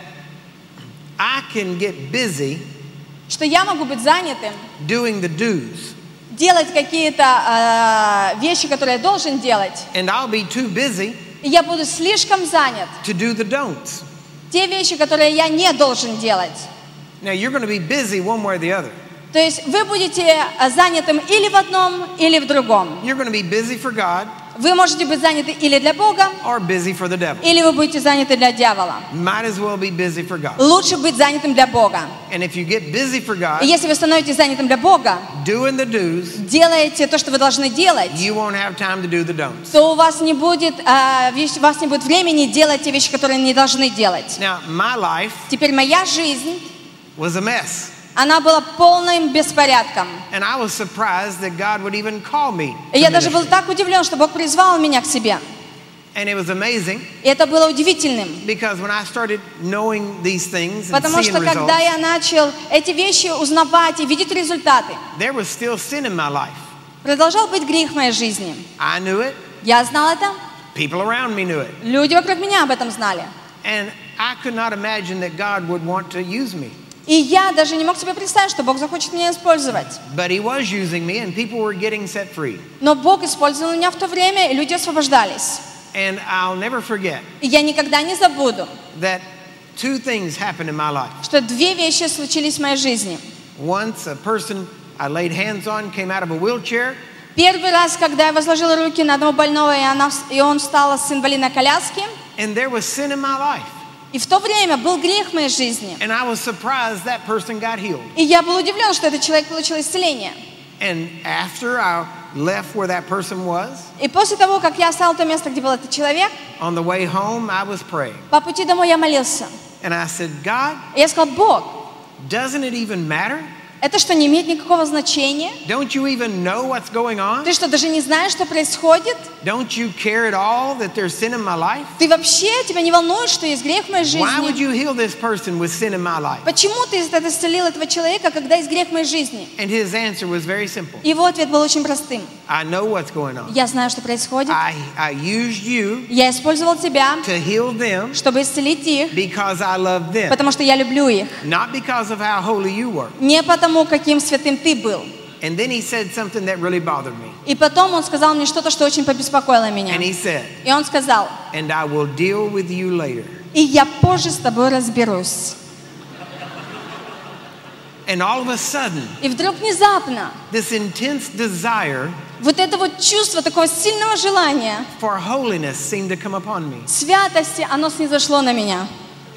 I can get busy что я могу быть занятым, doing the do's, делать какие-то э, вещи, которые я должен делать, and I'll be too busy и я буду слишком занят. to do the don'ts. Те вещи, которые я не должен делать. Now, you're going to be busy one way or the other. То есть вы будете э, занятым или в одном, или в другом. You're going to be busy for God Вы можете быть заняты или для Бога, or busy for the devil. или вы будете заняты для дьявола. Might as well be busy for God. Лучше быть занятым для Бога. And if you get busy for И God, если вы становитесь занятым для Бога, doing the do's, делаете то, что вы должны делать, you won't have time to do the don'ts. то у вас не будет, а, у вас не будет времени делать те вещи, которые не должны делать. Now, my life Теперь моя жизнь, was a mess. Она была полным беспорядком. And I was surprised that God would even call me. И я даже был так удивлен, что Бог призвал меня к себе. And it was amazing И это было удивительным. because when I started knowing these things and Потому что когда я начал эти вещи узнавать и видеть результаты, there was still sin in my life. продолжал быть грех в моей жизни. I knew it. Я знал это, People around me knew it. люди вокруг меня об этом знали. And I could not imagine that God would want to use me. И я даже не мог себе представить, что Бог захочет меня использовать. But He was using me, and people were getting set free. Но Бог использовал меня в то время, и люди освобождались. And I'll never forget И я никогда не забуду, that two things happened in my life. что две вещи случились в моей жизни. Once, a person I laid hands on came out of a wheelchair, Первый раз, когда я возложила руки на одного больного, и, она, и он встал с инвалидной коляски, and there was sin in my life. И в то время был грех в моей жизни. And I was surprised that person got healed. И я был удивлен, что этот человек получил исцеление. And after I left where that person was, И после того, как я оставил то место, где был этот человек, on the way home, I was praying. по пути домой я молился. And I said, God, И я сказал, Бог, doesn't it even matter? Это что, не имеет никакого значения? Don't you even know what's going on? Ты что, даже не знаешь, что происходит? Don't you care at all that there's sin in my life? Ты вообще, тебя не волнует, что есть грех в моей Why would жизни? you heal this person with sin in my life? Почему ты это исцелил этого человека, когда есть грех в моей жизни? And his answer was very simple. Его ответ был очень простым. I know what's going on. Я знаю, что происходит. I, I used you Я использовал тебя, to heal them чтобы исцелить их, because I love them, потому что я люблю их. not because of how holy you were. Не потому, каким святым ты был. And then he said something that really bothered me. И потом он сказал мне что-то, что очень побеспокоило меня. And he said, И он сказал, And I will deal with you later. и я позже с тобой разберусь. And all of a sudden, И вдруг внезапно this intense desire вот это вот чувство такого сильного желания, for holiness seemed to come upon me святости, оно снизошло на меня.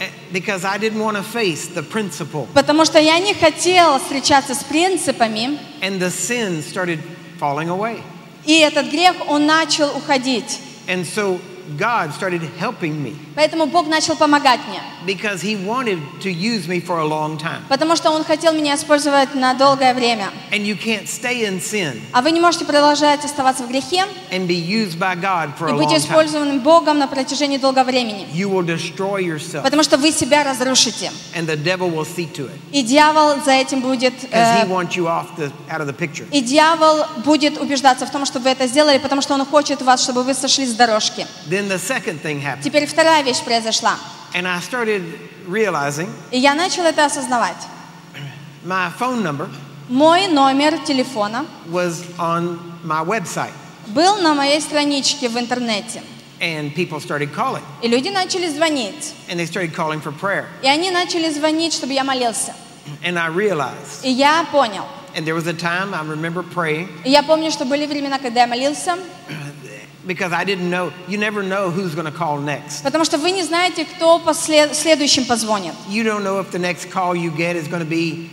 Eh, because I didn't want to face the principle. Потому что я не хотела встречаться с принципами, And the sin started falling away. и этот грех, он начал уходить. And so God started helping me Поэтому Бог начал помогать мне. because He wanted to use me for a long time. Потому что Он хотел меня использовать на долгое время. And you can't stay in sin А вы не можете продолжать оставаться в грехе and be used by God for и a быть long time. использованным Богом на протяжении долгого времени. You will destroy yourself, Потому что вы себя разрушите. and the devil will see to it И дьявол за этим будет... because he э, wants you off the out of the picture. и дьявол будет убеждаться в том, что вы это сделали, потому что он хочет вас, чтобы вы сошли с дорожки. Then the second thing happened, Теперь вторая вещь произошла. and I started realizing И я начал это осознавать. my phone number Мой номер телефона was on my website, был на моей страничке в интернете. and people started calling, И люди начали звонить. and they started calling for prayer, И они начали звонить, чтобы я молился. and I realized. И я понял. And there was a time I remember praying И я помню, что были времена, когда я молился, because I didn't know. You never know who's going to call next. потому что вы не знаете, кто после- следующим позвонит. You don't know if the next call you get is going to be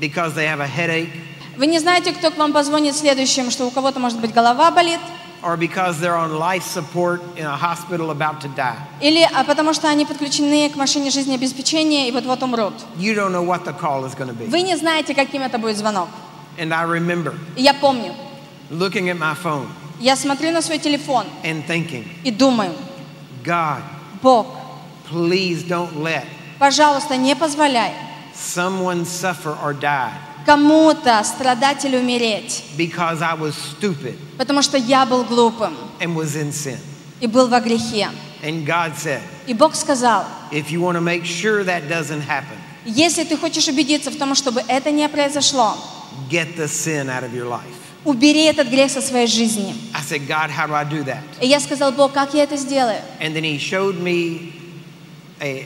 because they have a headache, Вы не знаете, кто к вам позвонит следующим, что у кого-то, может быть, голова болит, or because they're on life support in a hospital about to die. или а, потому что они подключены к машине жизнеобеспечения и вот-вот умрут. You don't know what the call is going to be. Вы не знаете, каким это будет звонок. And I remember И я помню, looking at my phone Я смотрю на свой телефон and thinking, и думаю, God, Бог, please don't let пожалуйста, не позволяй someone suffer or die кому-то страдать или умереть, because I was stupid потому что я был глупым and was in sin. и был во грехе. And God said, И Бог сказал, if you want to make sure that doesn't happen, если ты хочешь убедиться в том, чтобы это не произошло, get the sin out of your life. Убери этот грех со своей жизни. I said, God, how do I do that? И я сказал, Бог, как я это сделаю? And then he showed me a,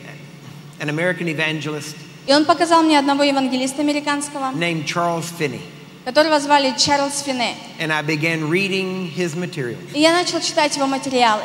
an American evangelist И он показал мне одного евангелиста американского, named Charles Finney. которого звали Чарльз Фине. And I began reading his materials. И я начал читать его материалы.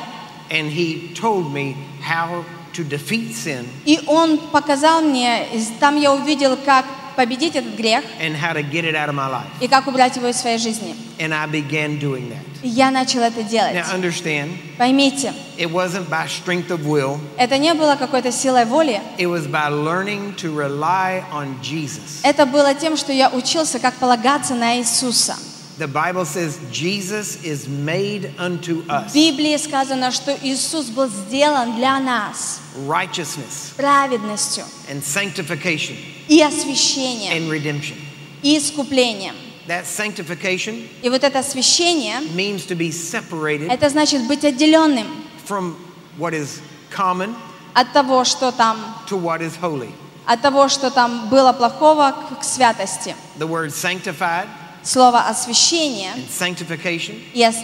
And he told me how to defeat sin И он показал мне, там я увидел, как победить этот грех and how to get it out of my life. и как убрать его из своей жизни. And I began doing that. И я начал это делать. Now, understand, Поймите, it wasn't by strength of will, это не было какой-то силой воли, it was by learning to rely on Jesus. это было тем, что я учился, как полагаться на Иисуса. The Bible says Jesus is made unto В us Библии сказано, что Иисус был сделан для нас righteousness праведностью and sanctification и освящением, and redemption. и искуплением. That sanctification И вот это освящение, means to be separated это значит быть отделенным from what is common от того, что там, to what is holy. от того, что там было плохого к, к святости. The word sanctified Слово освящение and sanctification и ос-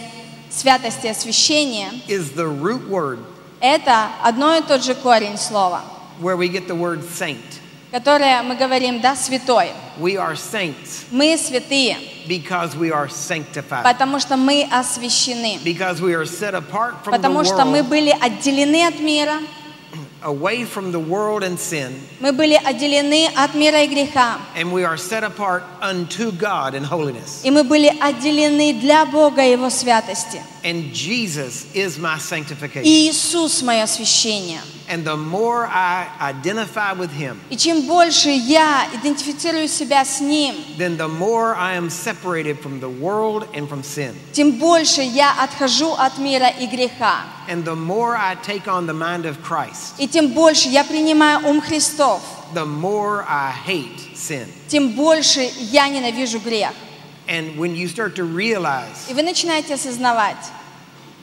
святость и освящение is the root word – это одно и тот же корень слова, where we get the word saint. Которое мы говорим, да, святой. We are saints Мы святые, because we are sanctified, потому что мы освящены, because we are set apart from the потому что мы world, были отделены от мира, away from the world and sin, мы были отделены от мира и греха, and we are set apart unto God in holiness. и мы были отделены для Бога и Его святости. And Jesus is my sanctification. И Иисус – мое освящение. And the more I identify with Him, И чем больше я идентифицирую себя с Ним, then the more I am separated from the world and from sin. тем больше я отхожу от мира и греха. And the more I take on the mind of Christ, И тем больше я принимаю ум Христов, the more I hate sin. тем больше я ненавижу грех. And when you start to realize И вы начинаете осознавать,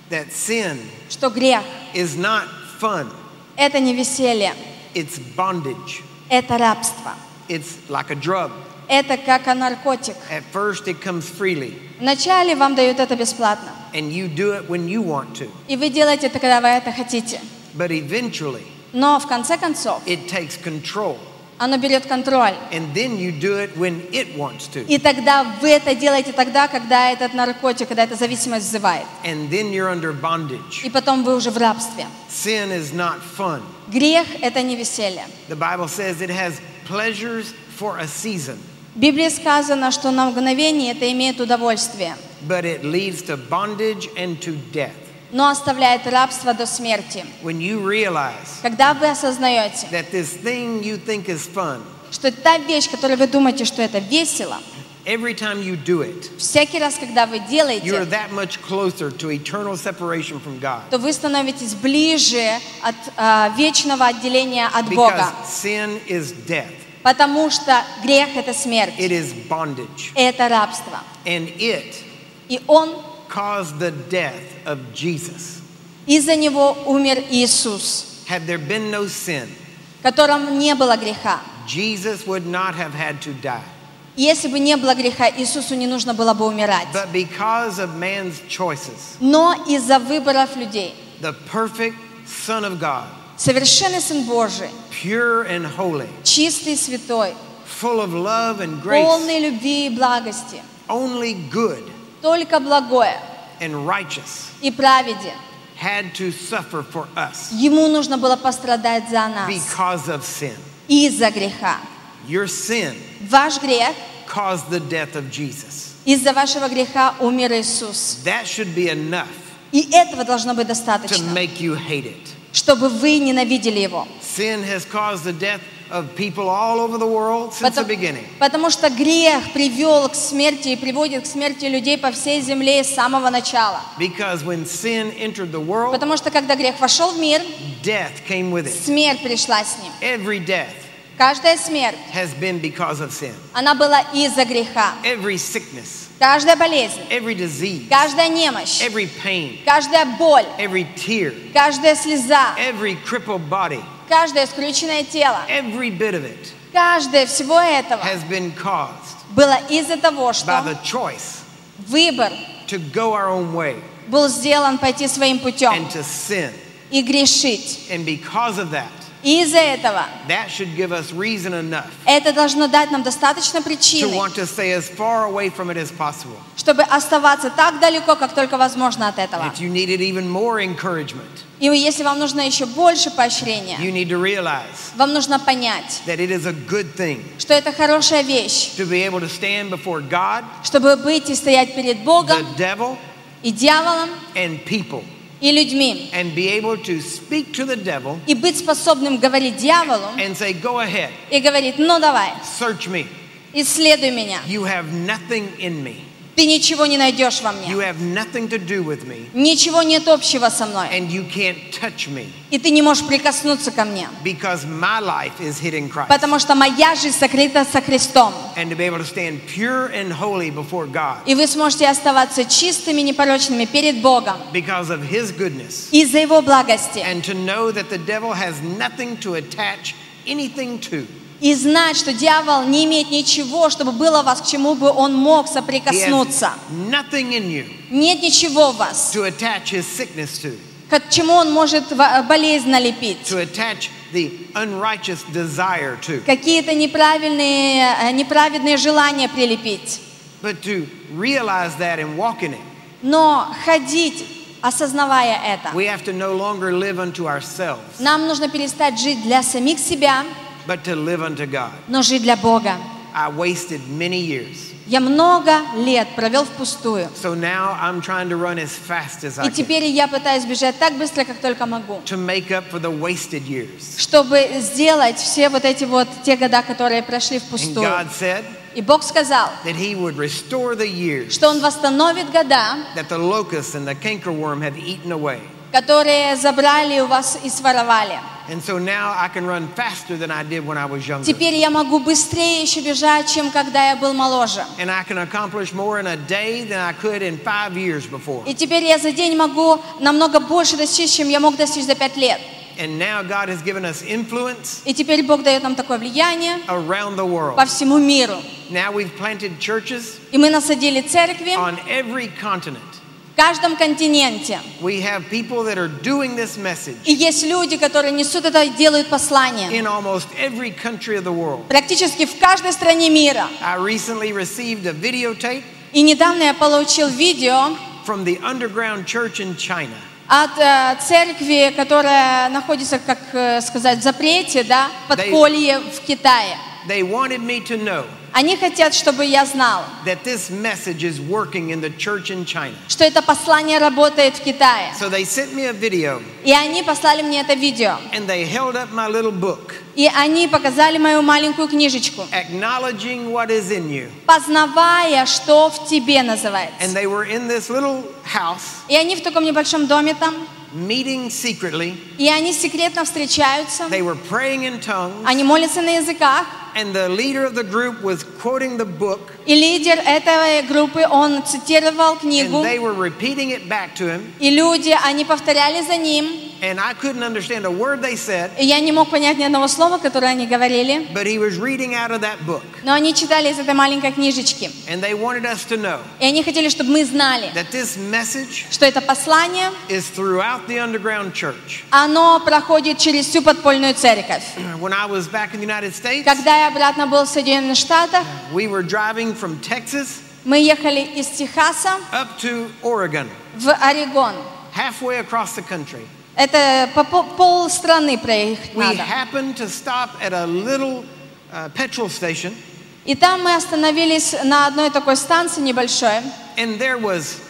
that sin что грех is not fun, – это не веселье, it's bondage, это рабство. it's like a drug. Это как наркотик. At first, it comes freely, Вначале вам дают это бесплатно. and you do it when you want to. И вы делаете это, когда вы это хотите. But eventually, Но в конце концов it takes control, оно берет контроль. and then you do it when it wants to. И тогда вы это делаете тогда, когда этот наркотик, когда эта зависимость взывает. And then you're under bondage. И потом вы уже в рабстве. Sin is not fun. Грех – это не веселье. The Bible says it has pleasures for a season, В Библии сказано, что на мгновение это имеет удовольствие, but it leads to bondage and to death. Но оставляет рабство до смерти. When you realize Когда вы осознаете, that this thing you think is fun, что та вещь, которую вы думаете, что это весело, every time you do it, всякий раз, когда вы делаете, that much closer to eternal separation from God. то вы становитесь ближе от а, вечного отделения от Бога. Because sin is death, Потому что грех – это смерть, it is bondage, это рабство. and it И Он, caused the death of Jesus. из-за Него умер Иисус, Had there been no sin, в котором не было греха. Jesus would not have had to die. Если бы не было греха, Иисусу не нужно было бы умирать. But because of man's choices, Но из-за выборов людей, the perfect Son of God, совершенный Сын Божий, pure and holy, чистый, святой, full of love and grace, полный любви и благости, only good только благое and righteous, и праведен, had to suffer for us Ему нужно было пострадать за нас because of sin. из-за греха. Your sin Ваш грех caused the death of Jesus. Из-за вашего греха умер Иисус. That should be enough И этого должно быть to достаточно, make you hate it. чтобы вы ненавидели Его. Sin has caused the death of people all over the world since the Потому, beginning. потому что грех привел к смерти и приводит к смерти людей по всей земле с самого начала. Because when sin entered the world, Потому что когда грех вошел в мир, death came with it. смерть пришла с ним. Every death Каждая смерть, has been because of sin. она была из-за греха. Every sickness, Каждая болезнь, every disease, каждая немощь, every pain, каждая боль, every tear, каждая слеза, every crippled body, каждое скрюченное тело, every bit of it каждое всего этого has been caused было из-за того, by что the choice выбор to go our own way был сделан пойти своим путем and to sin. и грешить. And because of that, И из-за этого that should give us reason enough это должно дать нам достаточно to причины, want to stay as far away from it as possible. чтобы оставаться так далеко, как только возможно от этого. If you needed even more encouragement, И если вам нужно еще больше поощрения, you need to realize вам нужно понять, that it is a good thing что это хорошая вещь, to be able to stand before God, чтобы быть и стоять перед Богом the devil, и дьяволом, and people, и людьми, and be able to speak to the devil и быть способным говорить дьяволу and say, Go ahead, и говорить, ну давай, search me. исследуй меня, You have nothing in me, ты ничего не найдешь во you мне, have nothing to do with me, ничего нет общего со мной, and you can't touch me и ты не можешь прикоснуться ко мне, because my life is hid in Christ. потому что моя жизнь сокрыта со Христом. And to be able to stand pure and holy before God И вы сможете оставаться чистыми, непорочными перед Богом because of His goodness, из-за Его благости. and to know that the devil has nothing to attach anything to. И знать, что дьявол не имеет ничего, чтобы было вас, к чему бы он мог соприкоснуться. Нет ничего в вас, к чему он может во- болезнь налепить. Какие-то неправильные, э, неправедные желания прилепить. Но ходить, осознавая это, нам нужно перестать жить для самих себя, but to live unto God. но жить для Бога. I wasted many years. Я много лет провел впустую. So now I'm trying to run as fast as I И can теперь я пытаюсь бежать так быстро, как только могу, to make up for the wasted years. чтобы сделать все вот эти вот те года, которые прошли And впустую. God said И Бог сказал, that He would restore the years что Он восстановит года, которые забрали у вас и своровали. And so now I can run faster than I did when I was younger. Теперь я могу быстрее еще бежать, чем когда я был моложе. And I can accomplish more in a day than I could in five years before. И теперь я за день могу намного больше достичь, чем я мог достичь за пять лет. And now God has given us influence И теперь Бог дает нам такое влияние around the world. по всему миру. Now we've planted churches И мы насадили церкви on every continent. Каждом континенте. We have people that are doing this message И есть люди, которые несут это и делают послание. in almost every country of the world. Практически в каждой стране мира. I recently received a videotape И недавно я получил видео from the underground church in China. от э, церкви, которая находится, как э, сказать, в запрете, да, подполье в Китае. They wanted me to know Они хотят, чтобы я знал, that this message is working in the church in China. что это послание работает в Китае. So they sent me a video И они послали мне это видео. and they held up my little book, И они показали мою маленькую книжечку, acknowledging what is in you. познавая, что в тебе называется. And they were in this little house И они в таком небольшом доме там, meeting secretly. и они секретно встречаются, They were praying in tongues, они молятся на языках, and the leader of the group was quoting the book, и лидер этой группы, он цитировал книгу, and they were repeating it back to him. и люди, они повторяли за ним, And I couldn't understand a word they said, и я не мог понять ни одного слова, которое они говорили, but he was reading out of that book. но они читали из этой маленькой книжечки. And they wanted us to know И они хотели, чтобы мы знали, that this message что это послание, is throughout the underground church. оно проходит через всю подпольную церковь. When I was back in the United States, Когда я обратно был в Соединенных Штатах, we were driving from Texas мы ехали из Техаса up to Oregon, в Орегон. halfway across the country. Это по по- пол страны проехать We надо. happened to stop at a little uh, petrol station И там мы остановились на одной такой станции небольшой. and there was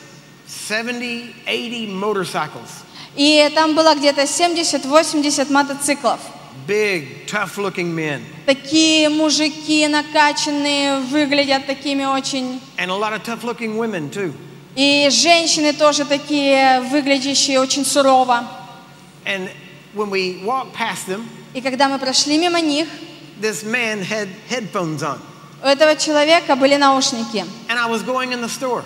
70, 80 motorcycles. И там было где-то 70-80 мотоциклов. Big, tough-looking men, Такие мужики накачанные, выглядят такими очень. and a lot of tough-looking women too. И женщины тоже такие, выглядящие очень сурово. And when we walked past them, И когда мы прошли мимо них, this man had headphones on, у этого человека были наушники. and I was going in the store,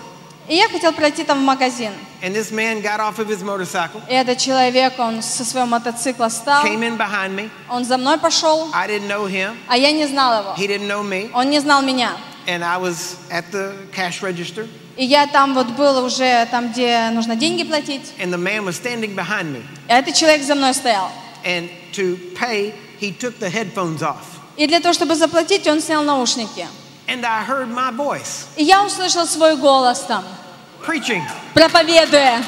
И я хотел пройти там в магазин. and this man got off of his motorcycle, И этот человек, он со своего мотоцикла встал, came in behind me. он за мной пошел, I didn't know him, а я не знала его. he didn't know me, Он не знал меня. and I was at the cash register, И я там вот был уже там, где нужно деньги платить. and the man was standing behind me, И этот человек за мной стоял. and to pay, he took the headphones off, И для того, чтобы заплатить, он снял наушники. and I heard my voice И я услышал свой голос там, preaching. проповедуя.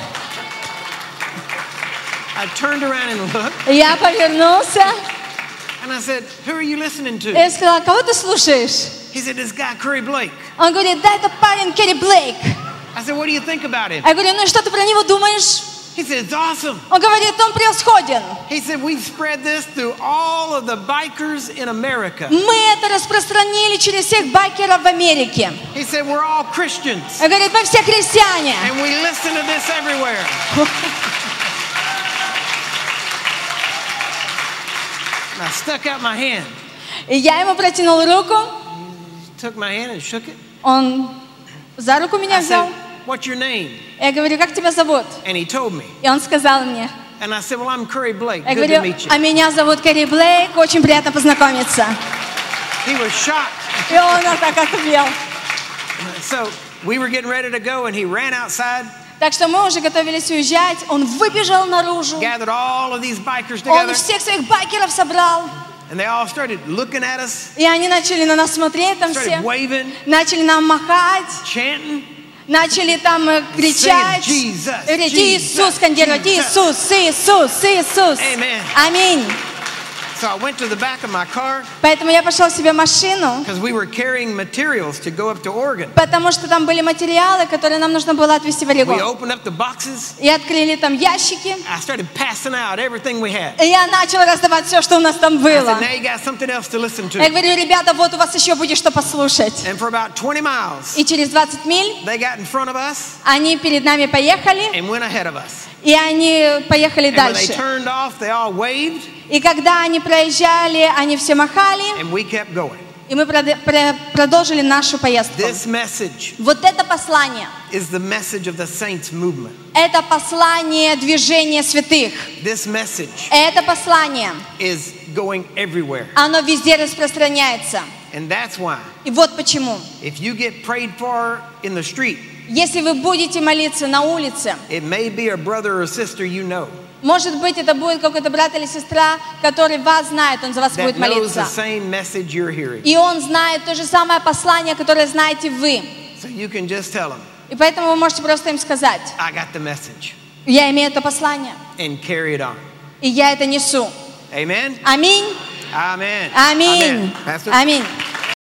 I turned around and looked, И Я повернулся and I said, "Who are you listening и to?" я сказала, кого ты слушаешь? He said, "This guy Curry Blake." Он говорит, да, это парень Керри Блейк. I said, "What do you think about him?" А я говорю, ну и что ты про него думаешь? He said, "It's awesome." Он говорит, он превосходен. He said, "We've spread this through all of the bikers in America." Мы это распространили через всех байкеров в Америке. He said, "We're all Christians, Он говорит, мы все христиане. and we listen to this everywhere." And I stuck out my hand, И я ему протянул руку, took my hand and shook it. он за руку меня I взял. "What's your name?" Я говорю, как тебя зовут? And he told me. И он сказал мне. And I said, "Well, I'm Curry Blake. Я Good to говорю, meet you." а меня зовут Кэрри Блейк, очень приятно познакомиться. He was shocked. И он так отвел. So we were getting ready to go, and he ran outside, Так что мы уже готовились уезжать, он выбежал наружу, gathered all of these bikers он together, всех своих байкеров собрал, and they all started looking at us, и они начали на нас смотреть там все, waving, начали нам махать, chanting. Начали там э, кричать, Saying, "Jesus, говорить, Jesus, Иисус, скандировать, Jesus." Иисус, Иисус, Иисус. Аминь. So I went to the back of my car Поэтому я пошел себе машину, because we were carrying materials to go up to Oregon. потому что там были материалы, которые нам нужно было отвезти в We Орегон. opened up the boxes. И открыли там ящики, I started passing out everything we had. и я начала раздавать все, что у нас там I было. said, now you got something else to listen Я to. говорю, ребята, вот у вас еще будет что послушать. And for about 20 miles, И через 20 миль they got in front of us они перед нами поехали, and went ahead of us. и они поехали And when they дальше. turned off, they all waved, И когда они проезжали, они все махали, and we kept going. и мы прод- про- продолжили нашу поездку. This message Вот это послание, is the message of the saints movement. это послание движения святых. This message Это послание, is going everywhere. оно везде распространяется. And that's why И вот почему. if you get prayed for in the street, Если вы будете молиться на улице, it may be a brother or sister you know может быть, это будет какой-то брат или сестра, который вас знает, он за вас that будет молиться. И он знает то же самое послание, которое знаете вы. So you can just tell them, И поэтому вы можете просто им сказать, I got the message, я имею это послание, and carry it on. и я это несу. Amen? Аминь. Аминь. Pastor? Аминь.